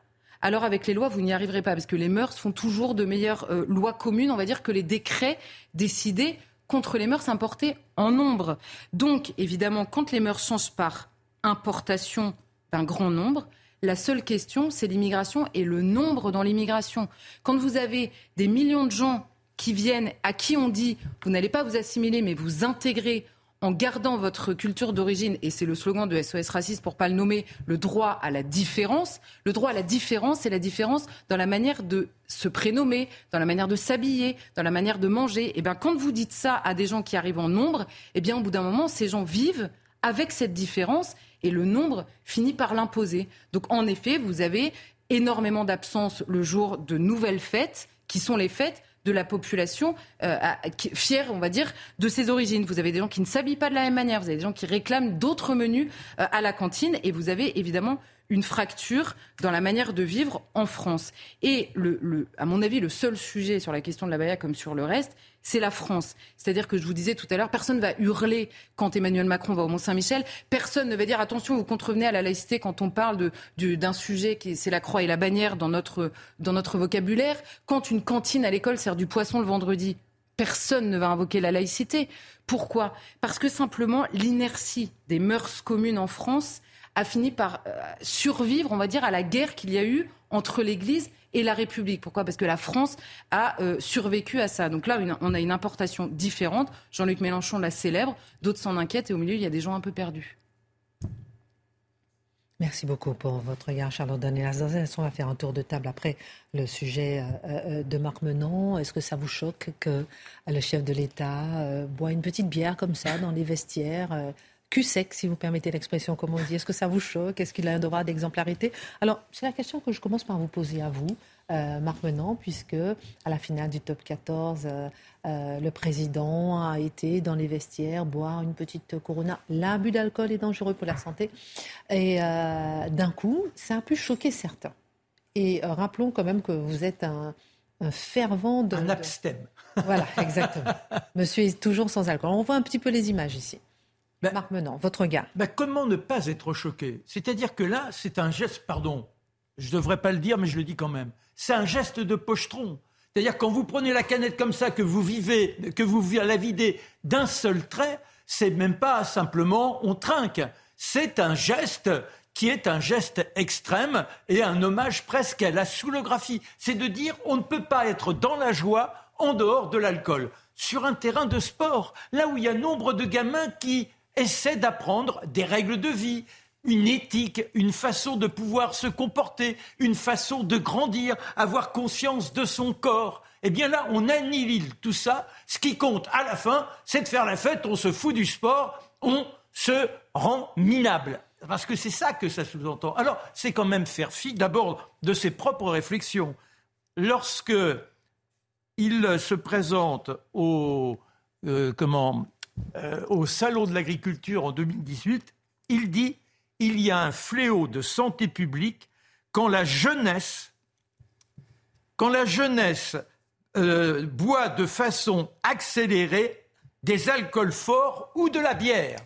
alors avec les lois, vous n'y arriverez pas, parce que les mœurs font toujours de meilleures euh, lois communes, on va dire, que les décrets décidés contre les mœurs importées en nombre. Donc, évidemment, quand les mœurs changent par importation d'un grand nombre, la seule question, c'est l'immigration et le nombre dans l'immigration. Quand vous avez des millions de gens qui viennent, à qui on dit vous n'allez pas vous assimiler, mais vous intégrer en gardant votre culture d'origine, et c'est le slogan de SOS Raciste pour pas le nommer, le droit à la différence. Le droit à la différence, c'est la différence dans la manière de se prénommer, dans la manière de s'habiller, dans la manière de manger. Et eh bien, quand vous dites ça à des gens qui arrivent en nombre, et eh bien, au bout d'un moment, ces gens vivent avec cette différence et le nombre finit par l'imposer. Donc, en effet, vous avez énormément d'absence le jour de nouvelles fêtes, qui sont les fêtes de la population euh, fière, on va dire, de ses origines. Vous avez des gens qui ne s'habillent pas de la même manière, vous avez des gens qui réclament d'autres menus euh, à la cantine, et vous avez évidemment une fracture dans la manière de vivre en France. Et le, à mon avis, le seul sujet sur la question de la Baïa comme sur le reste, c'est la France. C'est-à-dire que je vous disais tout à l'heure, personne ne va hurler quand Emmanuel Macron va au Mont-Saint-Michel. Personne ne va dire attention, vous contrevenez à la laïcité quand on parle d'un sujet qui c'est la croix et la bannière dans notre, dans notre vocabulaire. Quand une cantine à l'école sert du poisson le vendredi, personne ne va invoquer la laïcité. Pourquoi? Parce que simplement l'inertie des mœurs communes en France a fini par euh, survivre, on va dire, à la guerre qu'il y a eu entre l'Église et la République. Pourquoi? Parce que la France a euh, survécu à ça. Donc là, on a une importation différente. Jean-Luc Mélenchon la célèbre, d'autres s'en inquiètent et au milieu, il y a des gens un peu perdus. Merci beaucoup pour votre regard, Charlotte Daniel. On va faire un tour de table après le sujet euh, de Marc Menon. Est-ce que ça vous choque que le chef de l'État boit une petite bière comme ça dans les vestiaires cul sec, si vous permettez l'expression, comme on dit. Est-ce que ça vous choque? Est-ce qu'il a un droit d'exemplarité? Alors, c'est la question que je commence par vous poser à vous, euh, Marc Menant, puisque à la finale du top 14, euh, euh, le président a été dans les vestiaires boire une petite Corona. L'abus d'alcool est dangereux pour la santé. Et d'un coup, ça a pu choquer certains. Et rappelons quand même que vous êtes un, fervent de... Un abstème. Voilà, exactement. Monsieur est toujours sans alcool. On voit un petit peu les images ici. Ben, Marc Menant, votre regard. Ben, comment ne pas être choqué? C'est-à-dire que là, c'est un geste, pardon, je ne devrais pas le dire, mais je le dis quand même. C'est un geste de pochetron. C'est-à-dire quand vous prenez la canette comme ça, que vous vivez, que vous la videz d'un seul trait, c'est même pas simplement on trinque. C'est un geste qui est un geste extrême et un hommage presque à la soulographie. C'est de dire on ne peut pas être dans la joie en dehors de l'alcool. Sur un terrain de sport, là où il y a nombre de gamins qui essaie d'apprendre des règles de vie, une éthique, une façon de pouvoir se comporter, une façon de grandir, avoir conscience de son corps. Eh bien là, on annihile tout ça. Ce qui compte à la fin, c'est de faire la fête, on se fout du sport, on se rend minable. Parce que c'est ça que ça sous-entend. Alors, c'est quand même faire fi d'abord de ses propres réflexions. Lorsque il se présente au, euh, comment, euh, au Salon de l'agriculture en 2018, il dit il y a un fléau de santé publique quand la jeunesse, quand euh, boit de façon accélérée des alcools forts ou de la bière.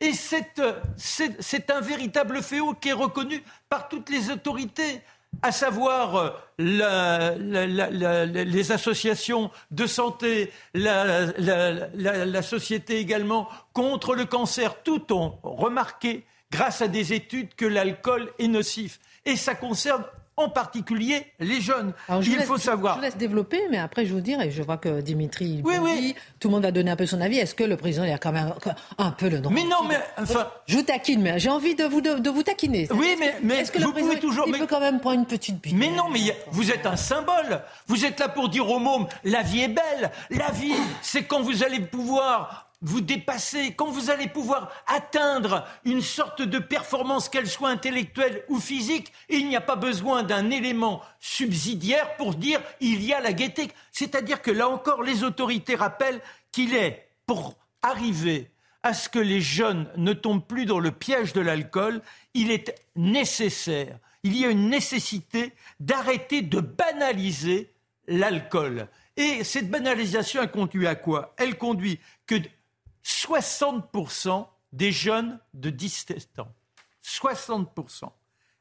Et c'est un véritable fléau qui est reconnu par toutes les autorités à savoir euh, les associations de santé, la, société également contre le cancer, tout ont remarqué, grâce à des études, que l'alcool est nocif. Et ça concerne en particulier les jeunes. il faut savoir. Je vous laisse développer, mais après je vous dire, et je vois que Dimitri, oui, oui. tout le monde va donner un peu son avis. Est-ce que le président il a quand même un peu le droit Mais non, mais enfin, je vous taquine, mais j'ai envie de vous de, vous taquiner. Oui, mais mais est-ce que le président, pouvez toujours. Il peut quand même prendre une petite bière. Mais non, mais vous êtes un symbole. Vous êtes là pour dire aux mômes, la vie est belle. La vie, c'est quand vous allez pouvoir vous dépasser, quand vous allez pouvoir atteindre une sorte de performance, qu'elle soit intellectuelle ou physique, il n'y a pas besoin d'un élément subsidiaire pour dire il y a la gaieté. C'est-à-dire que là encore, les autorités rappellent qu'il est, pour arriver à ce que les jeunes ne tombent plus dans le piège de l'alcool, il est nécessaire, il y a une nécessité d'arrêter de banaliser l'alcool. Et cette banalisation, elle conduit à quoi? Elle conduit que 60% des jeunes de 17 ans, 60%,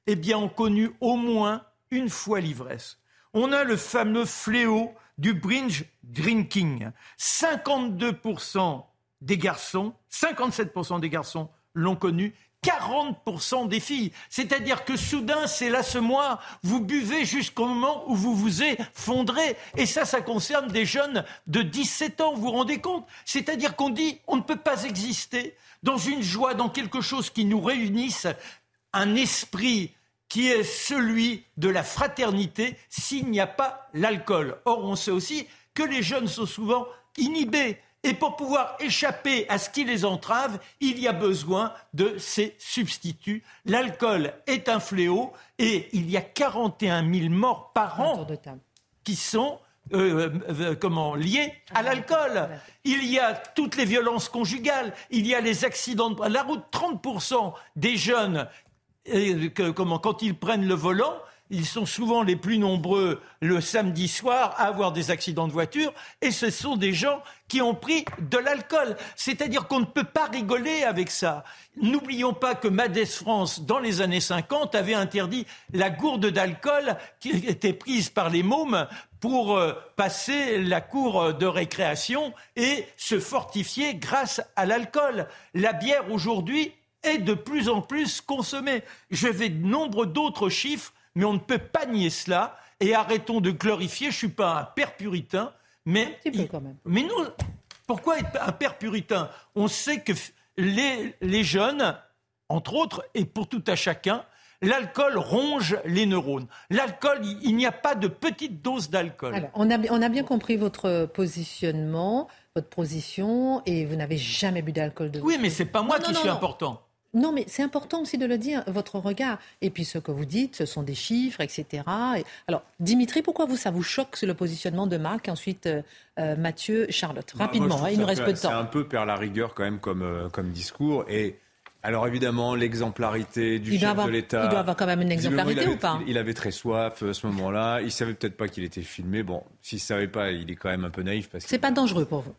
eh bien, ont connu au moins une fois l'ivresse. On a le fameux fléau du bringe drinking. 52% des garçons, 57% des garçons l'ont connu 40% des filles. C'est-à-dire que soudain, c'est là ce mois, vous buvez jusqu'au moment où vous vous effondrez. Et ça, ça concerne des jeunes de 17 ans, vous vous rendez compte? C'est-à-dire qu'on dit, on ne peut pas exister dans une joie, dans quelque chose qui nous réunisse, un esprit qui est celui de la fraternité s'il n'y a pas l'alcool. Or, on sait aussi que les jeunes sont souvent inhibés. Et pour pouvoir échapper à ce qui les entrave, il y a besoin de ces substituts. L'alcool est un fléau et il y a 41 000 morts par an qui sont euh, euh, euh, comment liées à l'alcool. Il y a toutes les violences conjugales, il y a les accidents de la route. 30% des jeunes, comment, quand ils prennent le volant, ils sont souvent les plus nombreux le samedi soir à avoir des accidents de voiture et ce sont des gens qui ont pris de l'alcool. C'est-à-dire qu'on ne peut pas rigoler avec ça. N'oublions pas que Madès France, dans les années 50, avait interdit la gourde d'alcool qui était prise par les mômes pour euh, passer la cour de récréation et se fortifier grâce à l'alcool. La bière aujourd'hui est de plus en plus consommée. Je vais de nombre d'autres chiffres mais on ne peut pas nier cela. Et arrêtons de glorifier. Je ne suis pas un père puritain, mais. Mais nous, pourquoi être un père puritain? On sait que les, les jeunes, entre autres, et pour tout à chacun, L'alcool ronge les neurones. L'alcool, il n'y a pas de petite dose d'alcool. On a, on a bien compris votre positionnement, votre position, et vous n'avez jamais bu d'alcool de Oui, mais c'est pas moi qui suis important. Non, mais c'est important aussi de le dire, votre regard. Et puis ce que vous dites, ce sont des chiffres, etc. Alors, Dimitri, pourquoi vous, ça vous choque le positionnement de Marc Ensuite, euh, euh, Mathieu, Charlotte? Bah, Rapidement, hein, il nous reste peu de temps. C'est un peu perdre la rigueur quand même comme, euh, comme discours. Et alors évidemment, l'exemplarité du chef de l'État. Il doit avoir quand même une exemplarité ou pas? il, avait très soif à ce moment-là. Il savait peut-être pas qu'il était filmé. Bon, s'il savait pas, il est quand même un peu naïf. parce C'est pas dangereux pour vous?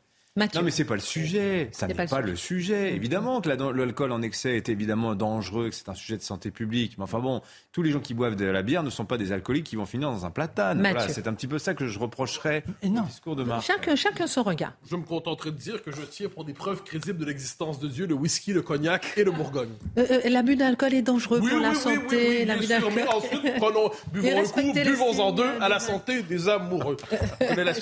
Non, mais c'est pas le sujet. Ça n'est pas, le sujet. Évidemment que l'alcool en excès est évidemment dangereux, que c'est un sujet de santé publique. Mais enfin bon, tous les gens qui boivent de la bière ne sont pas des alcooliques qui vont finir dans un platane. Voilà, c'est un petit peu ça que je reprocherais au discours de Marc. Chacun, chacun son regard. Je me contenterai de dire que je tiens pour des preuves crédibles de l'existence de Dieu le whisky, le cognac et le bourgogne. Euh, euh, l'abus d'alcool est dangereux pour la santé. L'abus d'alcool. Mais ensuite, prenons, buvons un coup, buvons-en deux à la santé des amoureux.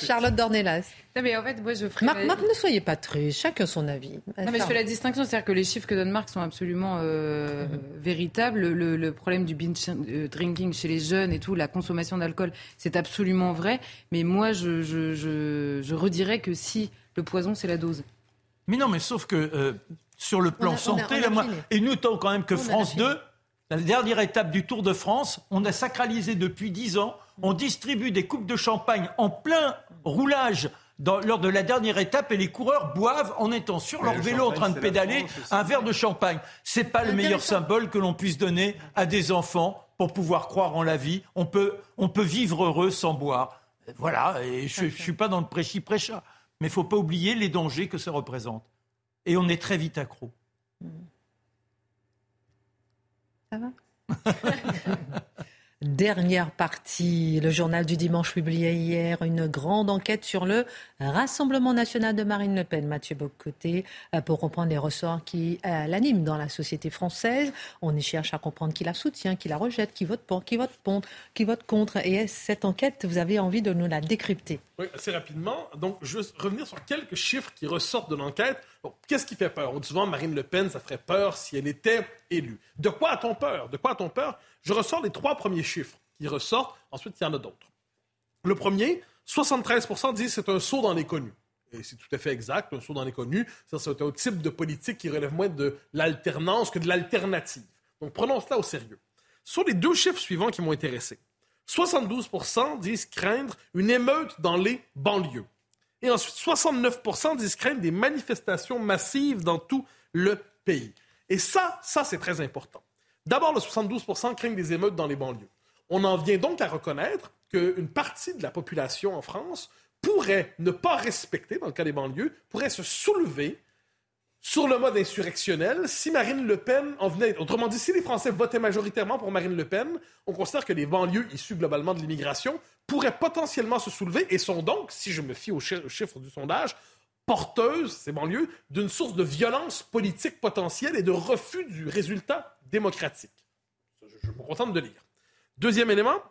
Charlotte Dornelas. Non, mais en fait, moi, je ferai... Marc, ne soyez pas triste, chacun son avis. Non, mais je fais la distinction, c'est-à-dire que les chiffres que donne Marc sont absolument euh, véritables. Le, problème du binge euh, drinking chez les jeunes et tout, la consommation d'alcool, c'est absolument vrai. Mais moi, je, je, je, redirais que si le poison, c'est la dose. Mais non, mais sauf que euh, sur le plan santé, et nous, tant quand même que France 2, la dernière étape du Tour de France, on a sacralisé depuis 10 ans, on distribue des coupes de champagne en plein roulage lors de la dernière étape et les coureurs boivent en étant sur leur vélo en train de pédaler un verre de champagne. C'est pas le meilleur symbole que l'on puisse donner à des enfants pour pouvoir croire en la vie. On peut, on peut vivre heureux sans boire. Voilà, et je ne suis pas dans le prêchi-prêcha. Mais il ne faut pas oublier les dangers que ça représente. Et on est très vite accro. Ça va? Dernière partie, le journal du dimanche publié hier, une grande enquête sur le Rassemblement national de Marine Le Pen. Mathieu Bocoté, euh, pour comprendre les ressorts qui euh, l'animent dans la société française. On y cherche à comprendre qui la soutient, qui la rejette, qui vote pour, qui vote contre. Et cette enquête, vous avez envie de nous la décrypter Oui, assez rapidement. Donc, je vais revenir sur quelques chiffres qui ressortent de l'enquête. Qu'est-ce qui fait peur? On dit souvent Marine Le Pen, ça ferait peur si elle était élue. De quoi a-t-on peur? De quoi a-t-on peur? Je ressors les trois premiers chiffres qui ressortent. Ensuite, il y en a d'autres. Le premier, 73% disent c'est un saut dans l'inconnu. Et c'est tout à fait exact, un saut dans l'inconnu. C'est un type de politique qui relève moins de l'alternance que de l'alternative. Donc prenons cela au sérieux. Sur les deux chiffres suivants qui m'ont intéressé, 72% disent craindre une émeute dans les banlieues. Et ensuite, 69% disent craindre des manifestations massives dans tout le pays. Et ça, ça, c'est très important. D'abord, le 72% craignent des émeutes dans les banlieues. On en vient donc à reconnaître qu'une partie de la population en France pourrait ne pas respecter, dans le cas des banlieues, pourrait se soulever sur le mode insurrectionnel si Marine Le Pen en venait. Autrement dit, si les Français votaient majoritairement pour Marine Le Pen, on considère que les banlieues issues globalement de l'immigration pourraient potentiellement se soulever et sont donc, si je me fie aux chiffres du sondage, porteuses, ces banlieues, d'une source de violence politique potentielle et de refus du résultat démocratique. Je, me contente de lire. Deuxième élément,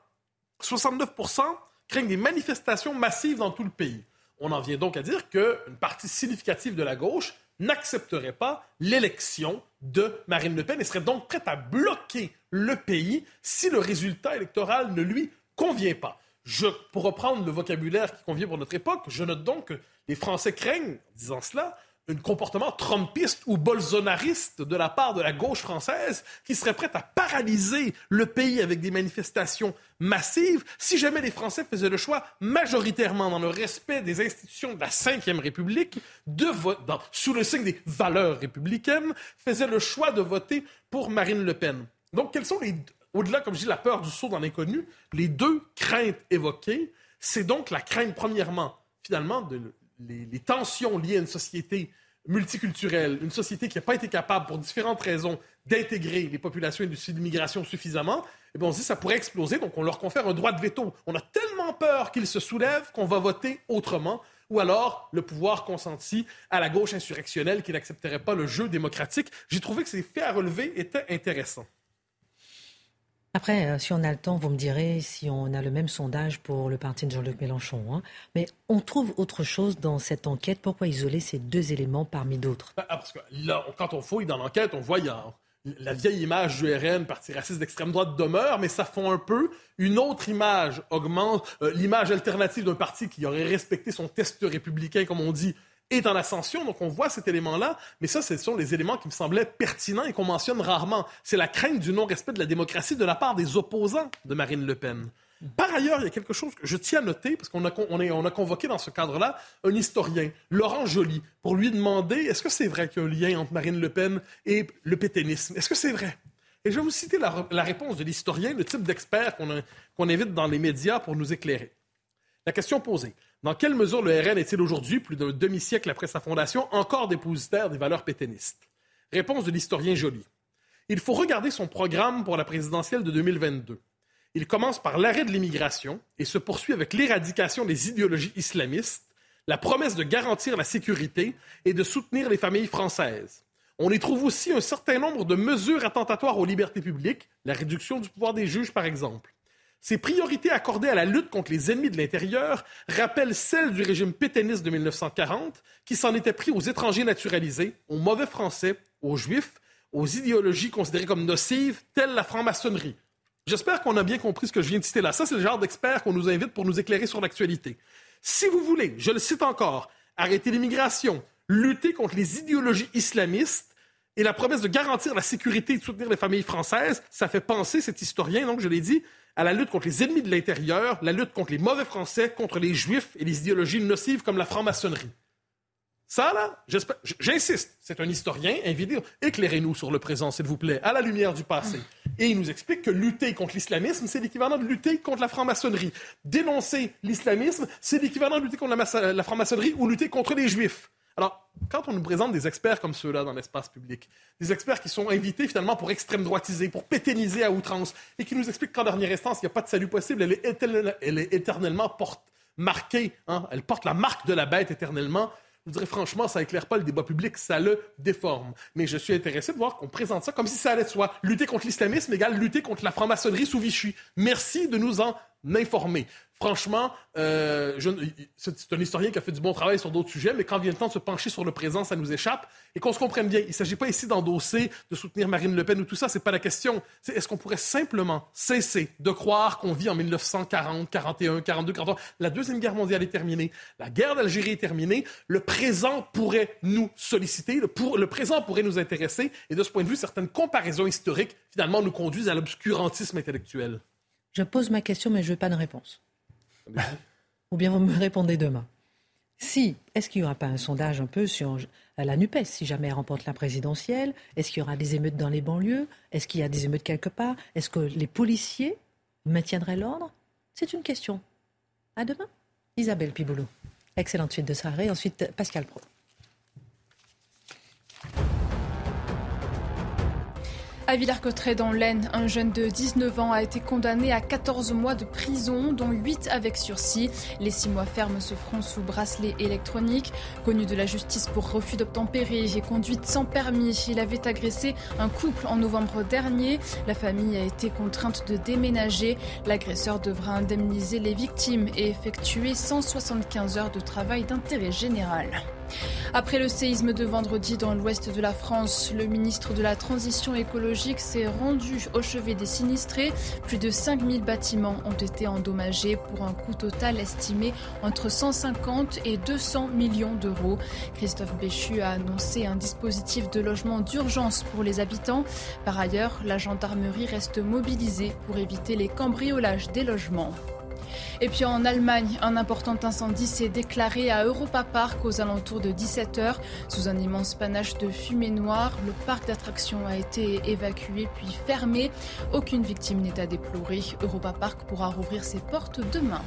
69% craignent des manifestations massives dans tout le pays. On en vient donc à dire qu'une partie significative de la gauche n'accepterait pas l'élection de Marine Le Pen et serait donc prête à bloquer le pays si le résultat électoral ne lui convient pas. Pour reprendre le vocabulaire qui convient pour notre époque, je note donc que les Français craignent, en disant cela, un comportement trumpiste ou bolsonariste de la part de la gauche française qui serait prête à paralyser le pays avec des manifestations massives si jamais les Français faisaient le choix, majoritairement dans le respect des institutions de la Ve République, sous le signe des valeurs républicaines, faisaient le choix de voter pour Marine Le Pen. Donc, quelles sont les, au-delà, comme je dis, la peur du saut dans l'inconnu, les deux craintes évoquées, c'est donc la crainte, premièrement, finalement, de les, tensions liées à une société multiculturelle, une société qui n'a pas été capable, pour différentes raisons, d'intégrer les populations issues d'immigration suffisamment, eh bien, on se dit ça pourrait exploser, donc on leur confère un droit de veto. On a tellement peur qu'ils se soulèvent qu'on va voter autrement, ou alors le pouvoir consenti à la gauche insurrectionnelle qui n'accepterait pas le jeu démocratique. J'ai trouvé que ces faits à relever étaient intéressants. Après, euh, si on a le temps, vous me direz si on a le même sondage pour le parti de Jean-Luc Mélenchon. Hein. Mais on trouve autre chose dans cette enquête. Pourquoi isoler ces deux éléments parmi d'autres? Ah, Parce que là, quand on fouille dans l'enquête, on voit la vieille image du RN, parti raciste d'extrême droite, demeure, mais ça fond un peu. Une autre image augmente, euh, l'image alternative d'un parti qui aurait respecté son test républicain, comme on dit, est en ascension. Donc, on voit cet élément-là. Mais ça, ce sont les éléments qui me semblaient pertinents et qu'on mentionne rarement. C'est la crainte du non-respect de la démocratie de la part des opposants de Marine Le Pen. Par ailleurs, il y a quelque chose que je tiens à noter, parce qu'on a, on a convoqué dans ce cadre-là un historien, Laurent Joly, pour lui demander est-ce que c'est vrai qu'il y a un lien entre Marine Le Pen et le pétainisme Est-ce que c'est vrai? Et je vais vous citer la, réponse de l'historien, le type d'expert qu'on invite dans les médias pour nous éclairer. La question posée dans quelle mesure le RN est-il aujourd'hui, plus d'un demi-siècle après sa fondation, encore dépositaire des valeurs pétainistes? Réponse de l'historien Joly. Il faut regarder son programme pour la présidentielle de 2022. Il commence par l'arrêt de l'immigration et se poursuit avec l'éradication des idéologies islamistes, la promesse de garantir la sécurité et de soutenir les familles françaises. On y trouve aussi un certain nombre de mesures attentatoires aux libertés publiques, la réduction du pouvoir des juges par exemple. Ces priorités accordées à la lutte contre les ennemis de l'intérieur rappellent celles du régime pétainiste de 1940, qui s'en était pris aux étrangers naturalisés, aux mauvais français, aux juifs, aux idéologies considérées comme nocives, telles la franc-maçonnerie. J'espère qu'on a bien compris ce que je viens de citer là. Ça, c'est le genre d'expert qu'on nous invite pour nous éclairer sur l'actualité. Si vous voulez, je le cite encore, arrêter l'immigration, lutter contre les idéologies islamistes et la promesse de garantir la sécurité et de soutenir les familles françaises, ça fait penser cet historien, donc je l'ai dit, à la lutte contre les ennemis de l'intérieur, la lutte contre les mauvais Français, contre les Juifs et les idéologies nocives comme la franc-maçonnerie. Ça, là, j'insiste, c'est un historien, invité, éclairez-nous sur le présent, s'il vous plaît, à la lumière du passé. Et il nous explique que lutter contre l'islamisme, c'est l'équivalent de lutter contre la franc-maçonnerie. Dénoncer l'islamisme, c'est l'équivalent de lutter contre la franc-maçonnerie ou lutter contre les juifs. Alors, quand on nous présente des experts comme ceux-là dans l'espace public, des experts qui sont invités finalement pour extrême droitiser, pour pétenniser à outrance, et qui nous expliquent qu'en dernière instance, il n'y a pas de salut possible, elle est, éternellement porte, marquée, hein, elle porte la marque de la bête éternellement, je dirais franchement, ça éclaire pas le débat public, ça le déforme. Mais je suis intéressé de voir qu'on présente ça comme si ça allait de soi. Lutter contre l'islamisme égale lutter contre la franc-maçonnerie sous Vichy. Merci de nous en informer. Franchement, euh, c'est un historien qui a fait du bon travail sur d'autres sujets, mais quand vient le temps de se pencher sur le présent, ça nous échappe. Et qu'on se comprenne bien, il ne s'agit pas ici d'endosser, de soutenir Marine Le Pen ou tout ça, c'est pas la question. Est-ce qu'on pourrait simplement cesser de croire qu'on vit en 1940, 41, 42, 43 La Deuxième Guerre mondiale est terminée, la guerre d'Algérie est terminée, le présent pourrait nous solliciter, le, le présent pourrait nous intéresser, et de ce point de vue, certaines comparaisons historiques, finalement, nous conduisent à l'obscurantisme intellectuel. Je pose ma question, mais je veux pas de réponse. Ou bien vous me répondez demain. Si, est-ce qu'il n'y aura pas un sondage un peu sur la NUPES, si jamais elle remporte la présidentielle? Est-ce qu'il y aura des émeutes dans les banlieues? Est-ce qu'il y a des émeutes quelque part? Est-ce que les policiers maintiendraient l'ordre? C'est une question. À demain. Isabelle Piboulot. Excellente suite de soirée. Ensuite, Pascal Pro. À Villers-Cotterêts, dans l'Aisne, un jeune de 19 ans a été condamné à 14 mois de prison, dont 8 avec sursis. Les 6 mois fermes se feront sous bracelet électronique. Connu de la justice pour refus d'obtempérer et conduite sans permis, il avait agressé un couple en novembre dernier. La famille a été contrainte de déménager. L'agresseur devra indemniser les victimes et effectuer 175 heures de travail d'intérêt général. Après le séisme de vendredi dans l'ouest de la France, le ministre de la Transition écologique s'est rendu au chevet des sinistrés. Plus de 5000 bâtiments ont été endommagés pour un coût total estimé entre 150 et 200 millions d'euros. Christophe Béchu a annoncé un dispositif de logement d'urgence pour les habitants. Par ailleurs, la gendarmerie reste mobilisée pour éviter les cambriolages des logements. Et puis en Allemagne, un important incendie s'est déclaré à Europa Park aux alentours de 17h. Sous un immense panache de fumée noire, le parc d'attractions a été évacué puis fermé. Aucune victime n'est à déplorer. Europa Park pourra rouvrir ses portes demain.